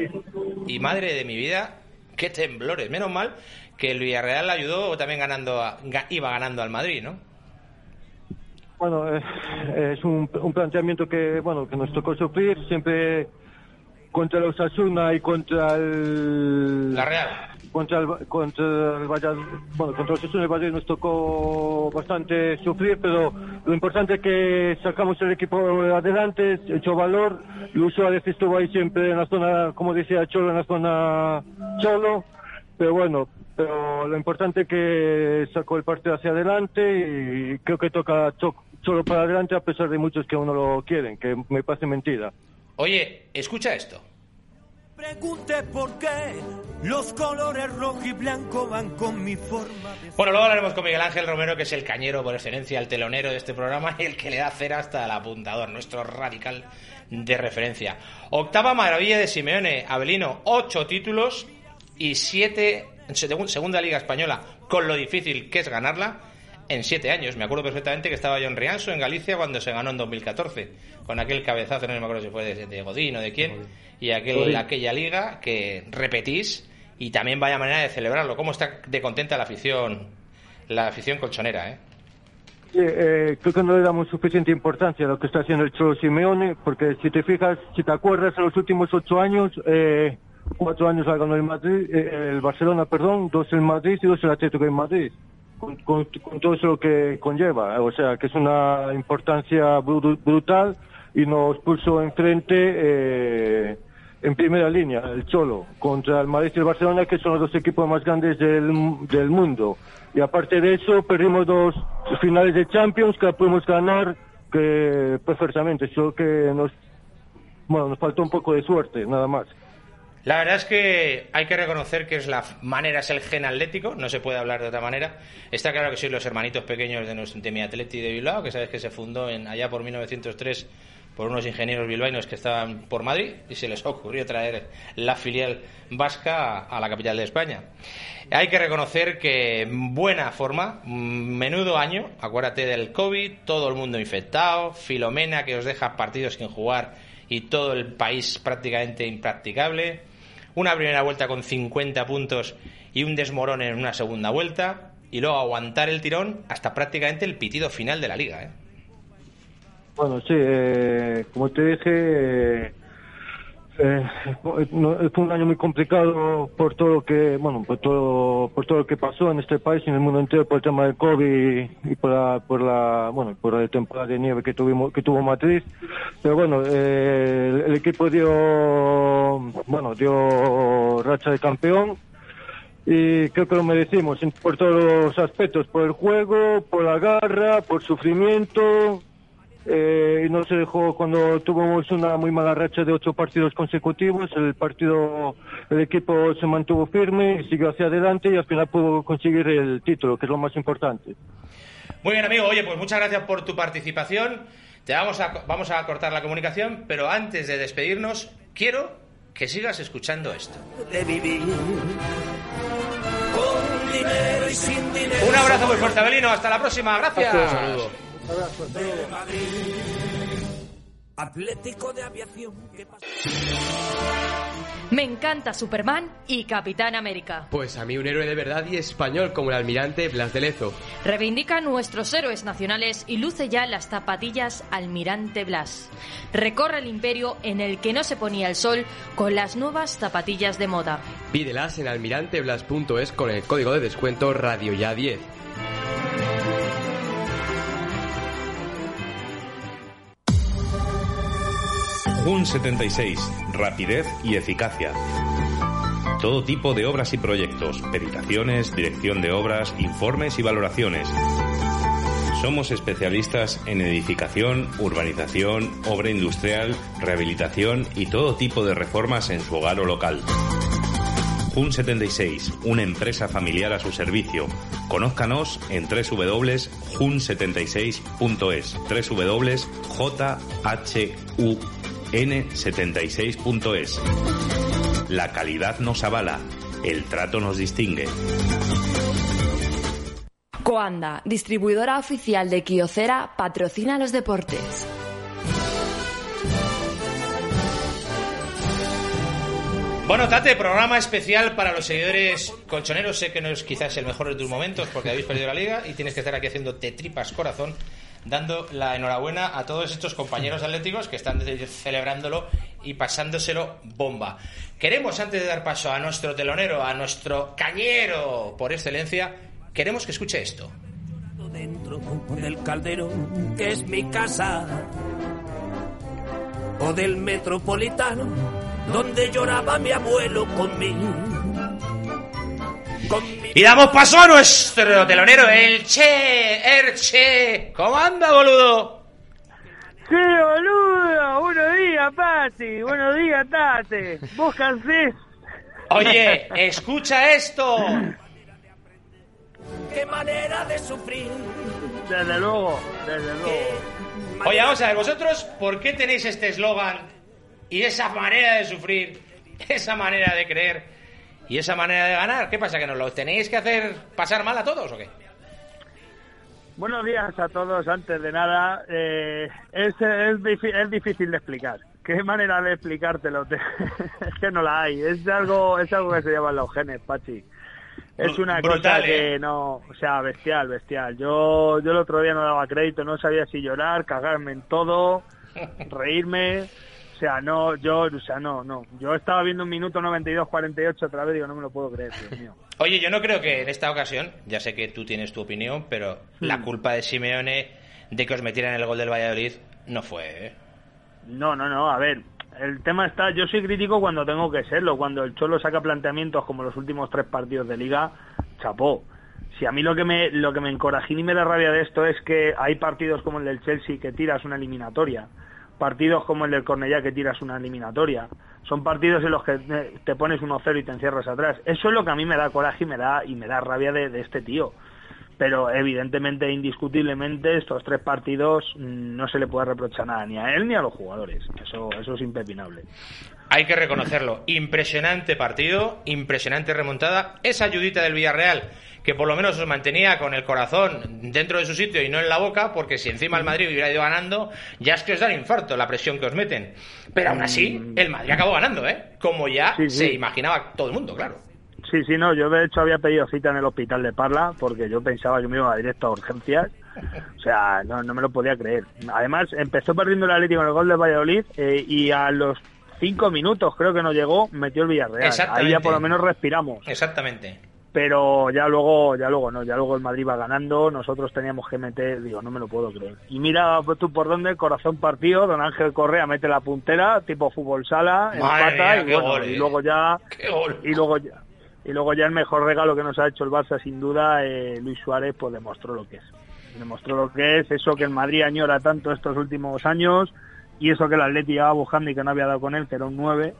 y madre de mi vida, qué temblores. Menos mal que el Villarreal le ayudó también ganando, a- iba ganando al Madrid, ¿no? Bueno, eh, es un, un planteamiento que, bueno, que nos tocó sufrir siempre contra los Osasuna y contra el... La Real. Contra el, contra el Valladolid, bueno, contra los Osasuna y el Valladolid nos tocó bastante sufrir, pero lo importante es que sacamos el equipo adelante, hecho valor, Luis Suárez estuvo ahí siempre en la zona, como decía Cholo, en la zona solo, pero bueno, pero lo importante es que sacó el partido hacia adelante y creo que toca cho- solo para adelante a pesar de muchos que aún no lo quieren, que me parece mentira. Oye, escucha esto. Pregunte por qué los colores rojo y blanco van con mi forma de Bueno, luego hablaremos con Miguel Ángel Romero, que es el cañero por excelencia, el telonero de este programa y el que le da cera hasta el apuntador, nuestro radical de referencia. Octava maravilla de Simeone, Abelino, ocho títulos y siete, segun- segunda liga española, con lo difícil que es ganarla, en siete años. Me acuerdo perfectamente que estaba yo en Rianso, en Galicia, cuando se ganó en 2014, con aquel cabezazo, no me acuerdo si fue de, de Godín o de quién, y aquel, aquella liga que repetís y también vaya manera de celebrarlo. ¿Cómo está de contenta la afición, la afición colchonera, eh? Eh, creo que no le damos suficiente importancia a lo que está haciendo el Cholo Simeone, porque si te fijas, si te acuerdas, en los últimos ocho años, eh, cuatro años la ganó el Madrid, eh, el Barcelona, perdón, dos el Madrid y dos el Atlético de Madrid, con, con- todo eso que conlleva. O sea, que es una importancia bru- brutal y nos puso enfrente eh, en primera línea, el Cholo, contra el Madrid y el Barcelona, que son los dos equipos más grandes del, del mundo. Y aparte de eso, perdimos dos finales de Champions que pudimos ganar que perfectamente, solo que nos, bueno, nos faltó un poco de suerte, nada más. La verdad es que hay que reconocer que es la manera, es el gen atlético, no se puede hablar de otra manera. Está claro que sois los hermanitos pequeños de, nuestro, de mi Atleti de Bilbao, que sabes que se fundó en, allá por 1903 por unos ingenieros bilbaínos que estaban por Madrid y se les ocurrió traer la filial vasca a la capital de España. Hay que reconocer que buena forma, menudo año, acuérdate del COVID, todo el mundo infectado, Filomena que os deja partidos sin jugar y todo el país prácticamente impracticable una primera vuelta con 50 puntos y un desmorón en una segunda vuelta, y luego aguantar el tirón hasta prácticamente el pitido final de la liga. ¿eh? Bueno, sí, eh, como te dije, eh, fue un año muy complicado por todo lo que, bueno, por todo, por todo lo que pasó en este país y en el mundo entero por el tema del COVID y por la, por la, bueno, por la temporada de nieve que tuvimos, que tuvo Madrid. Pero bueno, eh, el, equipo dio, bueno, dio racha de campeón y creo que lo merecimos por todos los aspectos, por el juego, por la garra, por sufrimiento eh, y no se dejó cuando tuvimos una muy mala racha de ocho partidos consecutivos. El partido, el equipo se mantuvo firme y siguió hacia adelante y al final pudo conseguir el título, que es lo más importante. Muy bien, amigo. Oye, pues muchas gracias por tu participación. Te vamos a, vamos a cortar la comunicación, pero antes de despedirnos, quiero que sigas escuchando esto. Un abrazo muy fuerte, Abelino. Hasta la próxima. Gracias. Un saludo. Atlético de aviación. Me encanta Superman y Capitán América. Pues a mí un héroe de verdad y español como el almirante Blas de Lezo. Reivindica nuestros héroes nacionales y luce ya las zapatillas Almirante Blas. Recorre el imperio en el que no se ponía el sol con las nuevas zapatillas de moda. Pídelas en almiranteblas.es con el código de descuento Radio Ya 10. JUN 76, rapidez y eficacia. Todo tipo de obras y proyectos, peritaciones, dirección de obras, informes y valoraciones. Somos especialistas en edificación, urbanización, obra industrial, rehabilitación y todo tipo de reformas en su hogar o local. JUN 76, una empresa familiar a su servicio. Conózcanos en www.jun76.es. www.jhu n76.es. La calidad nos avala, el trato nos distingue. Coanda, distribuidora oficial de Kiocera, patrocina los deportes. Bueno, Tate, programa especial para los seguidores colchoneros. Sé que no es quizás el mejor de tus momentos porque habéis perdido la liga y tienes que estar aquí haciendo te tripas corazón dando la enhorabuena a todos estos compañeros atléticos que están celebrándolo y pasándoselo bomba. Queremos, antes de dar paso a nuestro telonero, a nuestro cañero por excelencia, queremos que escuche esto. Dentro del caldero, que es mi casa, o del metropolitano, donde lloraba mi abuelo conmigo y damos paso a nuestro telonero, el Che, el Che. ¿Cómo anda, boludo? Sí, boludo. Buenos días, Pati. Buenos días, Tate. ¿Vos cansés? Oye, escucha esto. Qué manera de sufrir. Desde luego, desde luego. Oye, vamos a ver, vosotros, ¿por qué tenéis este eslogan y esa manera de sufrir, esa manera de creer y esa manera de ganar, ¿qué pasa? ¿Que nos lo tenéis que hacer pasar mal a todos o qué? Buenos días a todos. Antes de nada, eh, es, es, difícil de explicar. ¿Qué manera de explicártelo? es que no la hay. Es algo, es algo que se llama los genes, Pachi. Es una cosa que ¿eh? no, o sea, bestial, bestial. Yo, yo el otro día no daba crédito, no sabía si llorar, cagarme en todo, reírme. O sea, no, yo, o sea, no, no. Yo estaba viendo un minuto 92-48 otra vez, digo, no me lo puedo creer, Dios mío. Oye, yo no creo que en esta ocasión, ya sé que tú tienes tu opinión, pero la hmm. culpa de Simeone de que os metieran el gol del Valladolid no fue, ¿eh? No, no, no, a ver, el tema está, yo soy crítico cuando tengo que serlo, cuando el Cholo saca planteamientos como los últimos tres partidos de liga, chapó. Si a mí lo que me lo que me y me da rabia de esto es que hay partidos como el del Chelsea que tiras una eliminatoria, partidos como el del Cornellá que tiras una eliminatoria, son partidos en los que te pones 1-0 y te encierras atrás. Eso es lo que a mí me da coraje y me da y me da rabia de, este tío pero evidentemente, indiscutiblemente, estos tres partidos mm, no se le puede reprochar nada ni a él ni a los jugadores. Eso, eso es impepinable. Hay que reconocerlo. Impresionante partido, impresionante remontada. Esa ayudita del Villarreal, que por lo menos os mantenía con el corazón dentro de su sitio y no en la boca, porque si encima el Madrid hubiera ido ganando, ya es que os da infarto la presión que os meten. Pero aún así, Mm. el Madrid acabó ganando, ¿eh? Como ya Sí, sí. se imaginaba todo el mundo, claro. Sí, sí, no, yo de hecho había pedido cita en el hospital de Parla porque yo pensaba que me iba directo a urgencias. O sea, no, no me lo podía creer. Además, empezó perdiendo el Atlético en el gol de Valladolid eh, y a los cinco minutos, creo que no llegó, metió el Villarreal. Ahí ya por lo menos respiramos. Exactamente. Pero ya luego, ya luego no, ya luego el Madrid va ganando, nosotros teníamos que meter, digo, no me lo puedo creer. Y mira tú por dónde, corazón partido, don Ángel Correa mete la puntera, tipo fútbol sala, empata mía, y, qué bueno, gol, y eh. luego ya y luego ya y luego ya el mejor regalo que nos ha hecho el Barça sin duda eh, Luis Suárez pues demostró lo que es demostró lo que es eso que el Madrid añora tanto estos últimos años y eso que el Atleti llevaba buscando y que no había dado con él que era un 9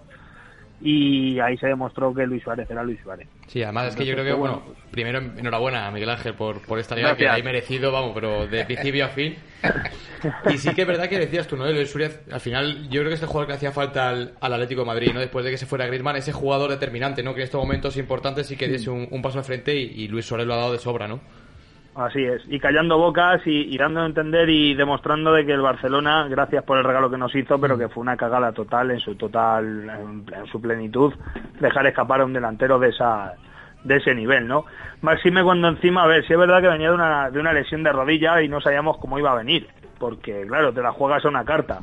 y ahí se demostró que Luis Suárez era Luis Suárez Sí, además es que yo creo que, bueno, primero enhorabuena a Miguel Ángel por, por esta liga que Gracias. hay merecido, vamos, pero de principio a fin. Y sí que es verdad que decías tú, ¿no? El Suárez, al final, yo creo que este jugador que hacía falta al, al Atlético de Madrid, ¿no? Después de que se fuera Griezmann, ese jugador determinante, ¿no? Que en estos momentos importantes sí que diese un, un paso al frente y, y Luis Suárez lo ha dado de sobra, ¿no? Así es, y callando bocas y, dando a entender y demostrando de que el Barcelona, gracias por el regalo que nos hizo, pero que fue una cagada total en su total, en, en su plenitud, dejar escapar a un delantero de esa de ese nivel, ¿no? Máxime cuando encima, a ver, si es verdad que venía de una, de una lesión de rodilla y no sabíamos cómo iba a venir, porque claro, te la juegas a una carta.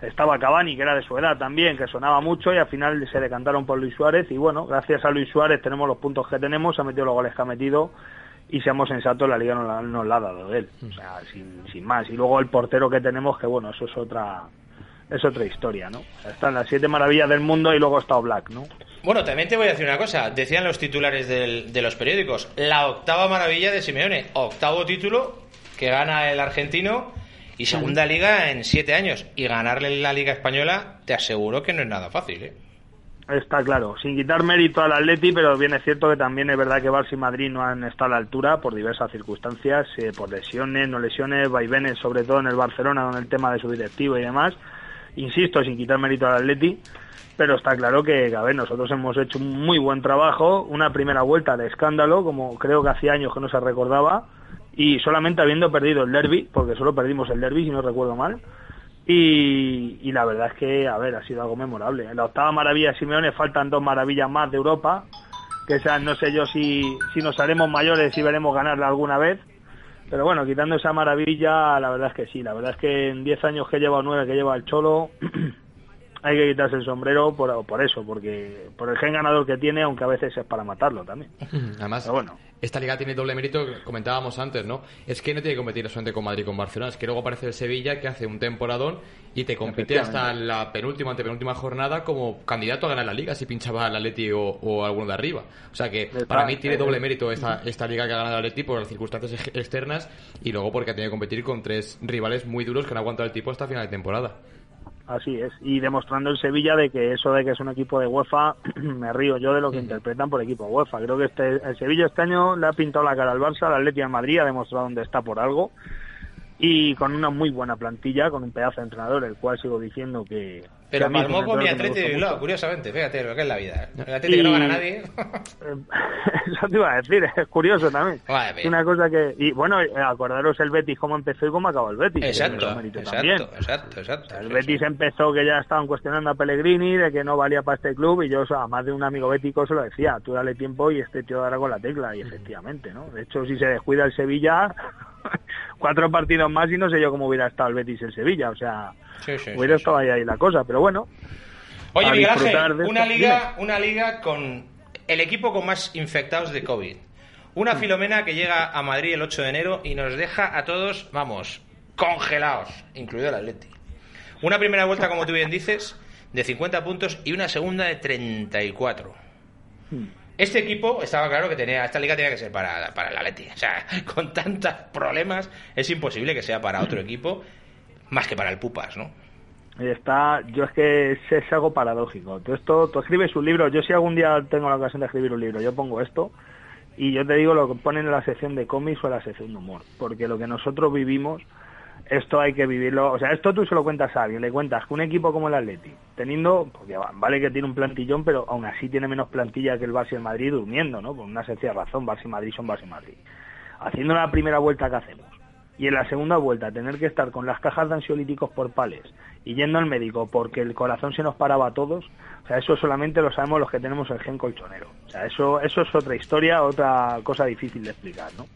Estaba Cavani, que era de su edad también, que sonaba mucho y al final se decantaron por Luis Suárez y bueno, gracias a Luis Suárez tenemos los puntos que tenemos, ha metido los goles que ha metido y seamos sensatos, la liga nos la, nos la ha dado él, o sea, sin, sin más. Y luego el portero que tenemos, que bueno, eso es otra es otra historia, ¿no? O sea, están las siete maravillas del mundo y luego está Black, ¿no? Bueno, también te voy a decir una cosa. Decían los titulares de los periódicos. La octava maravilla de Simeone. Octavo título que gana el argentino y segunda liga en siete años. Y ganarle la liga española, te aseguro que no es nada fácil, ¿eh? Está claro, sin quitar mérito al Atleti, pero bien es cierto que también es verdad que Barça y Madrid no han estado a la altura por diversas circunstancias, eh, por lesiones, no lesiones, vaivenes, sobre todo en el Barcelona con el tema de su directivo y demás. Insisto, sin quitar mérito al Atleti, pero está claro que, a ver, nosotros hemos hecho un muy buen trabajo, una primera vuelta de escándalo, como creo que hacía años que no se recordaba, y solamente habiendo perdido el derby, porque solo perdimos el derby, si no recuerdo mal, y, y la verdad es que, a ver, ha sido algo memorable. En la octava maravilla de Simeone faltan dos maravillas más de Europa, que esas no sé yo si, si nos haremos mayores y veremos ganarla alguna vez. Pero bueno, quitando esa maravilla, la verdad es que sí. La verdad es que en 10 años que lleva o 9 que lleva el Cholo, hay que quitarse el sombrero por, por eso, porque por el gen ganador que tiene, aunque a veces es para matarlo también. Además, Pero bueno. Esta liga tiene doble mérito, que comentábamos antes, ¿no? Es que no tiene que competir solamente con Madrid y con Barcelona, es que luego aparece el Sevilla que hace un temporadón y te compite hasta la penúltima, antepenúltima jornada como candidato a ganar la liga si pinchaba al Atleti o, o alguno de arriba. O sea que para mí tiene doble mérito esta, esta liga que ha ganado el Atleti por las circunstancias ex- externas y luego porque ha tenido que competir con tres rivales muy duros que han aguantado el tipo hasta final de temporada. Así es, y demostrando el Sevilla de que eso de que es un equipo de UEFA, me río yo de lo que interpretan por equipo UEFA. Creo que este, el Sevilla este año le ha pintado la cara al Barça, al Atleti al Madrid, ha demostrado dónde está por algo, y con una muy buena plantilla, con un pedazo de entrenador, el cual sigo diciendo que... Pero palmó con mi Atleti de Bilbao, curiosamente, fíjate lo que es la vida. El Atleti que no gana nadie. Eso te iba a decir, es curioso también. Vale, una cosa que... Y bueno, acordaros el Betis cómo empezó y cómo acabó el Betis. Exacto, exacto, exacto, exacto. El Betis empezó que ya estaban cuestionando a Pellegrini de que no valía para este club y yo o sea, a más de un amigo bético se lo decía, tú dale tiempo y este tío dará con la tecla y efectivamente, ¿no? De hecho, si se descuida el Sevilla, cuatro partidos más y no sé yo cómo hubiera estado el Betis en Sevilla, o sea, Sí, sí, hubiera sí, estado ahí, ahí la cosa, pero bueno. Oye, Miguel Ángel, una liga, una liga con el equipo con más infectados de COVID. Una filomena que llega a Madrid el 8 de enero y nos deja a todos, vamos, congelados, incluido el Atleti. Una primera vuelta, como tú bien dices, de 50 puntos y una segunda de 34. Este equipo estaba claro que tenía esta liga tenía que ser para, para el Atleti. O sea, con tantos problemas es imposible que sea para otro equipo más que para el Pupas, ¿no? Está, yo es que es, algo paradójico. Tú esto, tú escribes un libro. Yo si algún día tengo la ocasión de escribir un libro, yo pongo esto y yo te digo lo que ponen en la sección de cómics o en la sección de humor, porque lo que nosotros vivimos, esto hay que vivirlo. O sea, esto tú se lo cuentas a alguien, le cuentas que un equipo como el Atleti, teniendo, porque va- vale que tiene un plantillón, pero aún así tiene menos plantilla que el Barça y el Madrid durmiendo, ¿no? Por una sencilla razón, Barça y Madrid son Barça y Madrid. Haciendo la primera vuelta que hacemos y en la segunda vuelta tener que estar con las cajas de ansiolíticos por pales y yendo al médico porque el corazón se nos paraba a todos, o sea, eso solamente lo sabemos los que tenemos el gen colchonero. O sea, eso, eso es otra historia, otra cosa difícil de explicar, ¿no?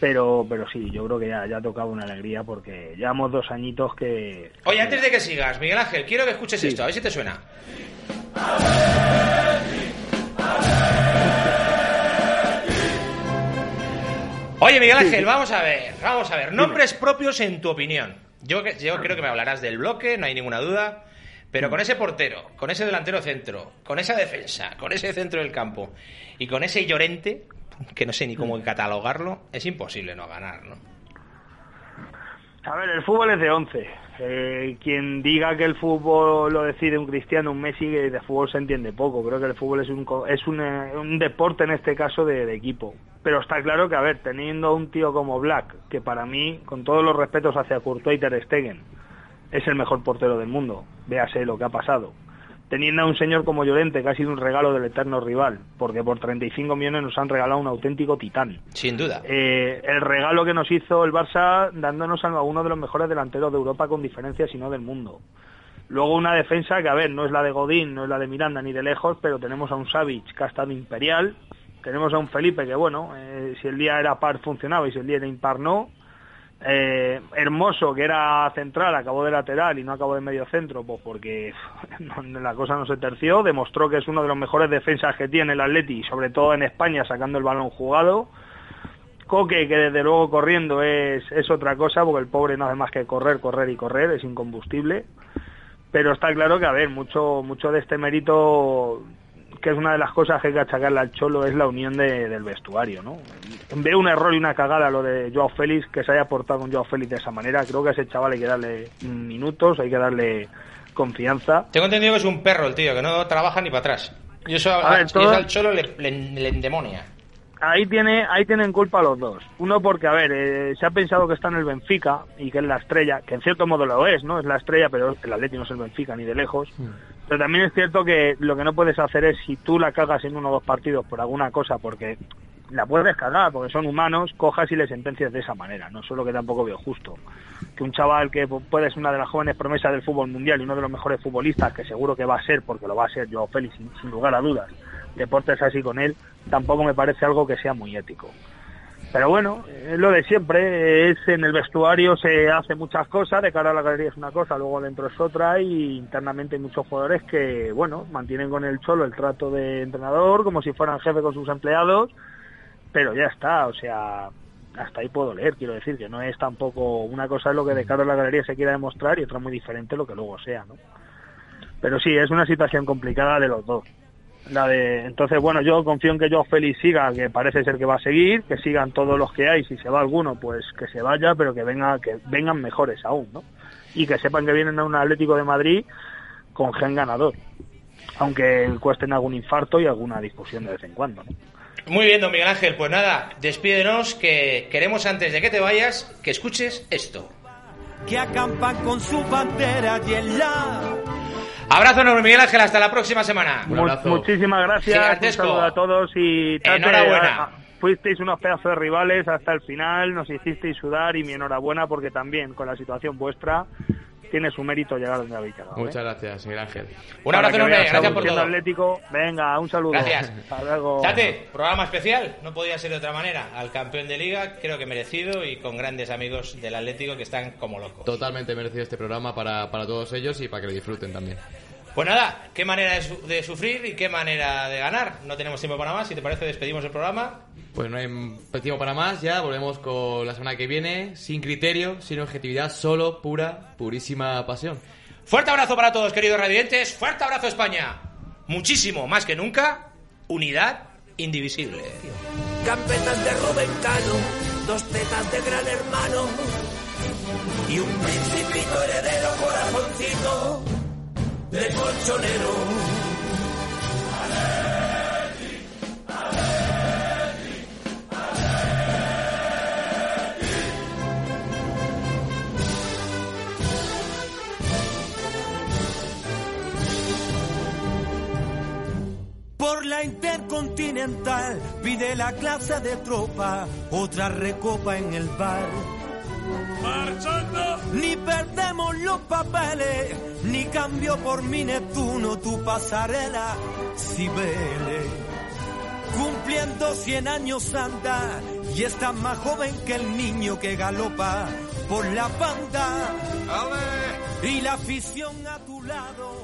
Pero, pero sí, yo creo que ya, ya ha tocado una alegría porque llevamos dos añitos que... Oye, antes de que sigas, Miguel Ángel, quiero que escuches esto, a ver si te suena. Oye, Miguel Ángel, vamos a ver, vamos a ver. Nombres propios en tu opinión. Yo, yo creo que me hablarás del bloque, no hay ninguna duda. Pero con ese portero, con ese delantero centro, con esa defensa, con ese centro del campo y con ese llorente, que no sé ni cómo catalogarlo, es imposible no ganar, ¿no? A ver, el fútbol es de 11. Eh, quien diga que el fútbol lo decide un cristiano, un Messi, que de fútbol se entiende poco. Creo que el fútbol es un, co- es un, eh, un deporte en este caso de, de equipo. Pero está claro que, a ver, teniendo un tío como Black, que para mí, con todos los respetos hacia Courtois y Ter Stegen, es el mejor portero del mundo. Véase lo que ha pasado. Teniendo a un señor como Llorente, que ha sido un regalo del eterno rival, porque por 35 millones nos han regalado un auténtico titán. Sin duda. Eh, el regalo que nos hizo el Barça dándonos a uno de los mejores delanteros de Europa con diferencia, si no del mundo. Luego una defensa que, a ver, no es la de Godín, no es la de Miranda ni de lejos, pero tenemos a un Savic que ha estado imperial, tenemos a un Felipe que, bueno, eh, si el día era par funcionaba y si el día era impar no. Eh, Hermoso, que era central, acabó de lateral y no acabó de medio centro, pues porque la cosa no se terció. Demostró que es uno de los mejores defensas que tiene el Atleti, sobre todo en España, sacando el balón jugado. Coque, que desde luego corriendo es, es otra cosa, porque el pobre no hace más que correr, correr y correr, es incombustible. Pero está claro que, a ver, mucho, mucho de este mérito, que es una de las cosas que hay que achacarle al Cholo, es la unión de- del vestuario, ¿no? Veo un error y una cagada lo de Joao Félix, que se haya portado con Joao Félix de esa manera. Creo que a ese chaval hay que darle minutos, hay que darle confianza. Tengo entendido que es un perro el tío, que no trabaja ni para atrás. Y eso, A ver, y todo- eso al cholo le, le, le endemonia. Ahí tiene, ahí tienen culpa los dos. Uno porque, a ver, eh, se ha pensado que está en el Benfica y que es la estrella, que en cierto modo lo es, ¿no? Es la estrella, pero el Atleti no es el Benfica ni de lejos. Pero también es cierto que lo que no puedes hacer es, si tú la cagas en uno o dos partidos por alguna cosa, porque la puedes cagar, porque son humanos, cojas y le sentencias de esa manera. No solo que tampoco veo justo. Que un chaval que pu- puede ser una de las jóvenes promesas del fútbol mundial y uno de los mejores futbolistas, que seguro que va a ser, porque lo va a ser Joao Félix, sin lugar a dudas, deportes así con él, tampoco me parece algo que sea muy ético. Pero bueno, es lo de siempre, es en el vestuario se hace muchas cosas, de cara a la galería es una cosa, luego dentro es otra y internamente hay muchos jugadores que, bueno, mantienen con el cholo el trato de entrenador como si fueran jefe con sus empleados, pero ya está, o sea, hasta ahí puedo leer, quiero decir, que no es tampoco una cosa lo que de cara a la galería se quiera demostrar y otra muy diferente lo que luego sea, ¿no? Pero sí, es una situación complicada de los dos. La de, entonces, bueno, yo confío en que Joao Félix siga, que parece ser que va a seguir, que sigan todos los que hay, si se va alguno, pues que se vaya, pero que venga, que vengan mejores aún, ¿no? Y que sepan que vienen a un Atlético de Madrid con gen ganador, aunque cuesten algún infarto y alguna discusión de vez en cuando, ¿no? Muy bien, don Miguel Ángel, pues nada, despídenos, que queremos antes de que te vayas que escuches esto. que acampan con su bandera y en la Abrazo enorme, Miguel Ángel, hasta la próxima semana. Mu- muchísimas gracias, Gigantesco. un saludo a todos y Tate, Enhorabuena. a- fuisteis unos pedazos de rivales hasta el final, nos hicisteis sudar y mi enhorabuena porque también con la situación vuestra tiene su mérito llegar donde habéis llegado. ¿eh? Muchas gracias, Miguel Ángel. Un abrazo enorme, gracias por todo. Atlético, venga, un saludo. Gracias. Hasta luego. Tate, programa especial, no podía ser de otra manera. Al campeón de liga, creo que merecido y con grandes amigos del Atlético que están como locos. Totalmente merecido este programa para, para todos ellos y para que lo disfruten también. Pues nada, qué manera de, su- de sufrir y qué manera de ganar. No tenemos tiempo para más, si te parece despedimos el programa. Pues no hay tiempo para más, ya volvemos con la semana que viene, sin criterio, sin objetividad, solo pura, purísima pasión. Fuerte abrazo para todos, queridos radiantes. Fuerte abrazo, España. Muchísimo, más que nunca, unidad indivisible. Campetas de Rubén Cano, dos tetas de gran hermano y un principito heredero corazoncito de colchonero. Por la Intercontinental pide la clase de tropa, otra recopa en el bar. Marchando. Ni perdemos los papeles, ni cambio por mi Neptuno tu pasarela, Cibeles. Cumpliendo 100 años anda y estás más joven que el niño que galopa por la banda. Y la afición a tu lado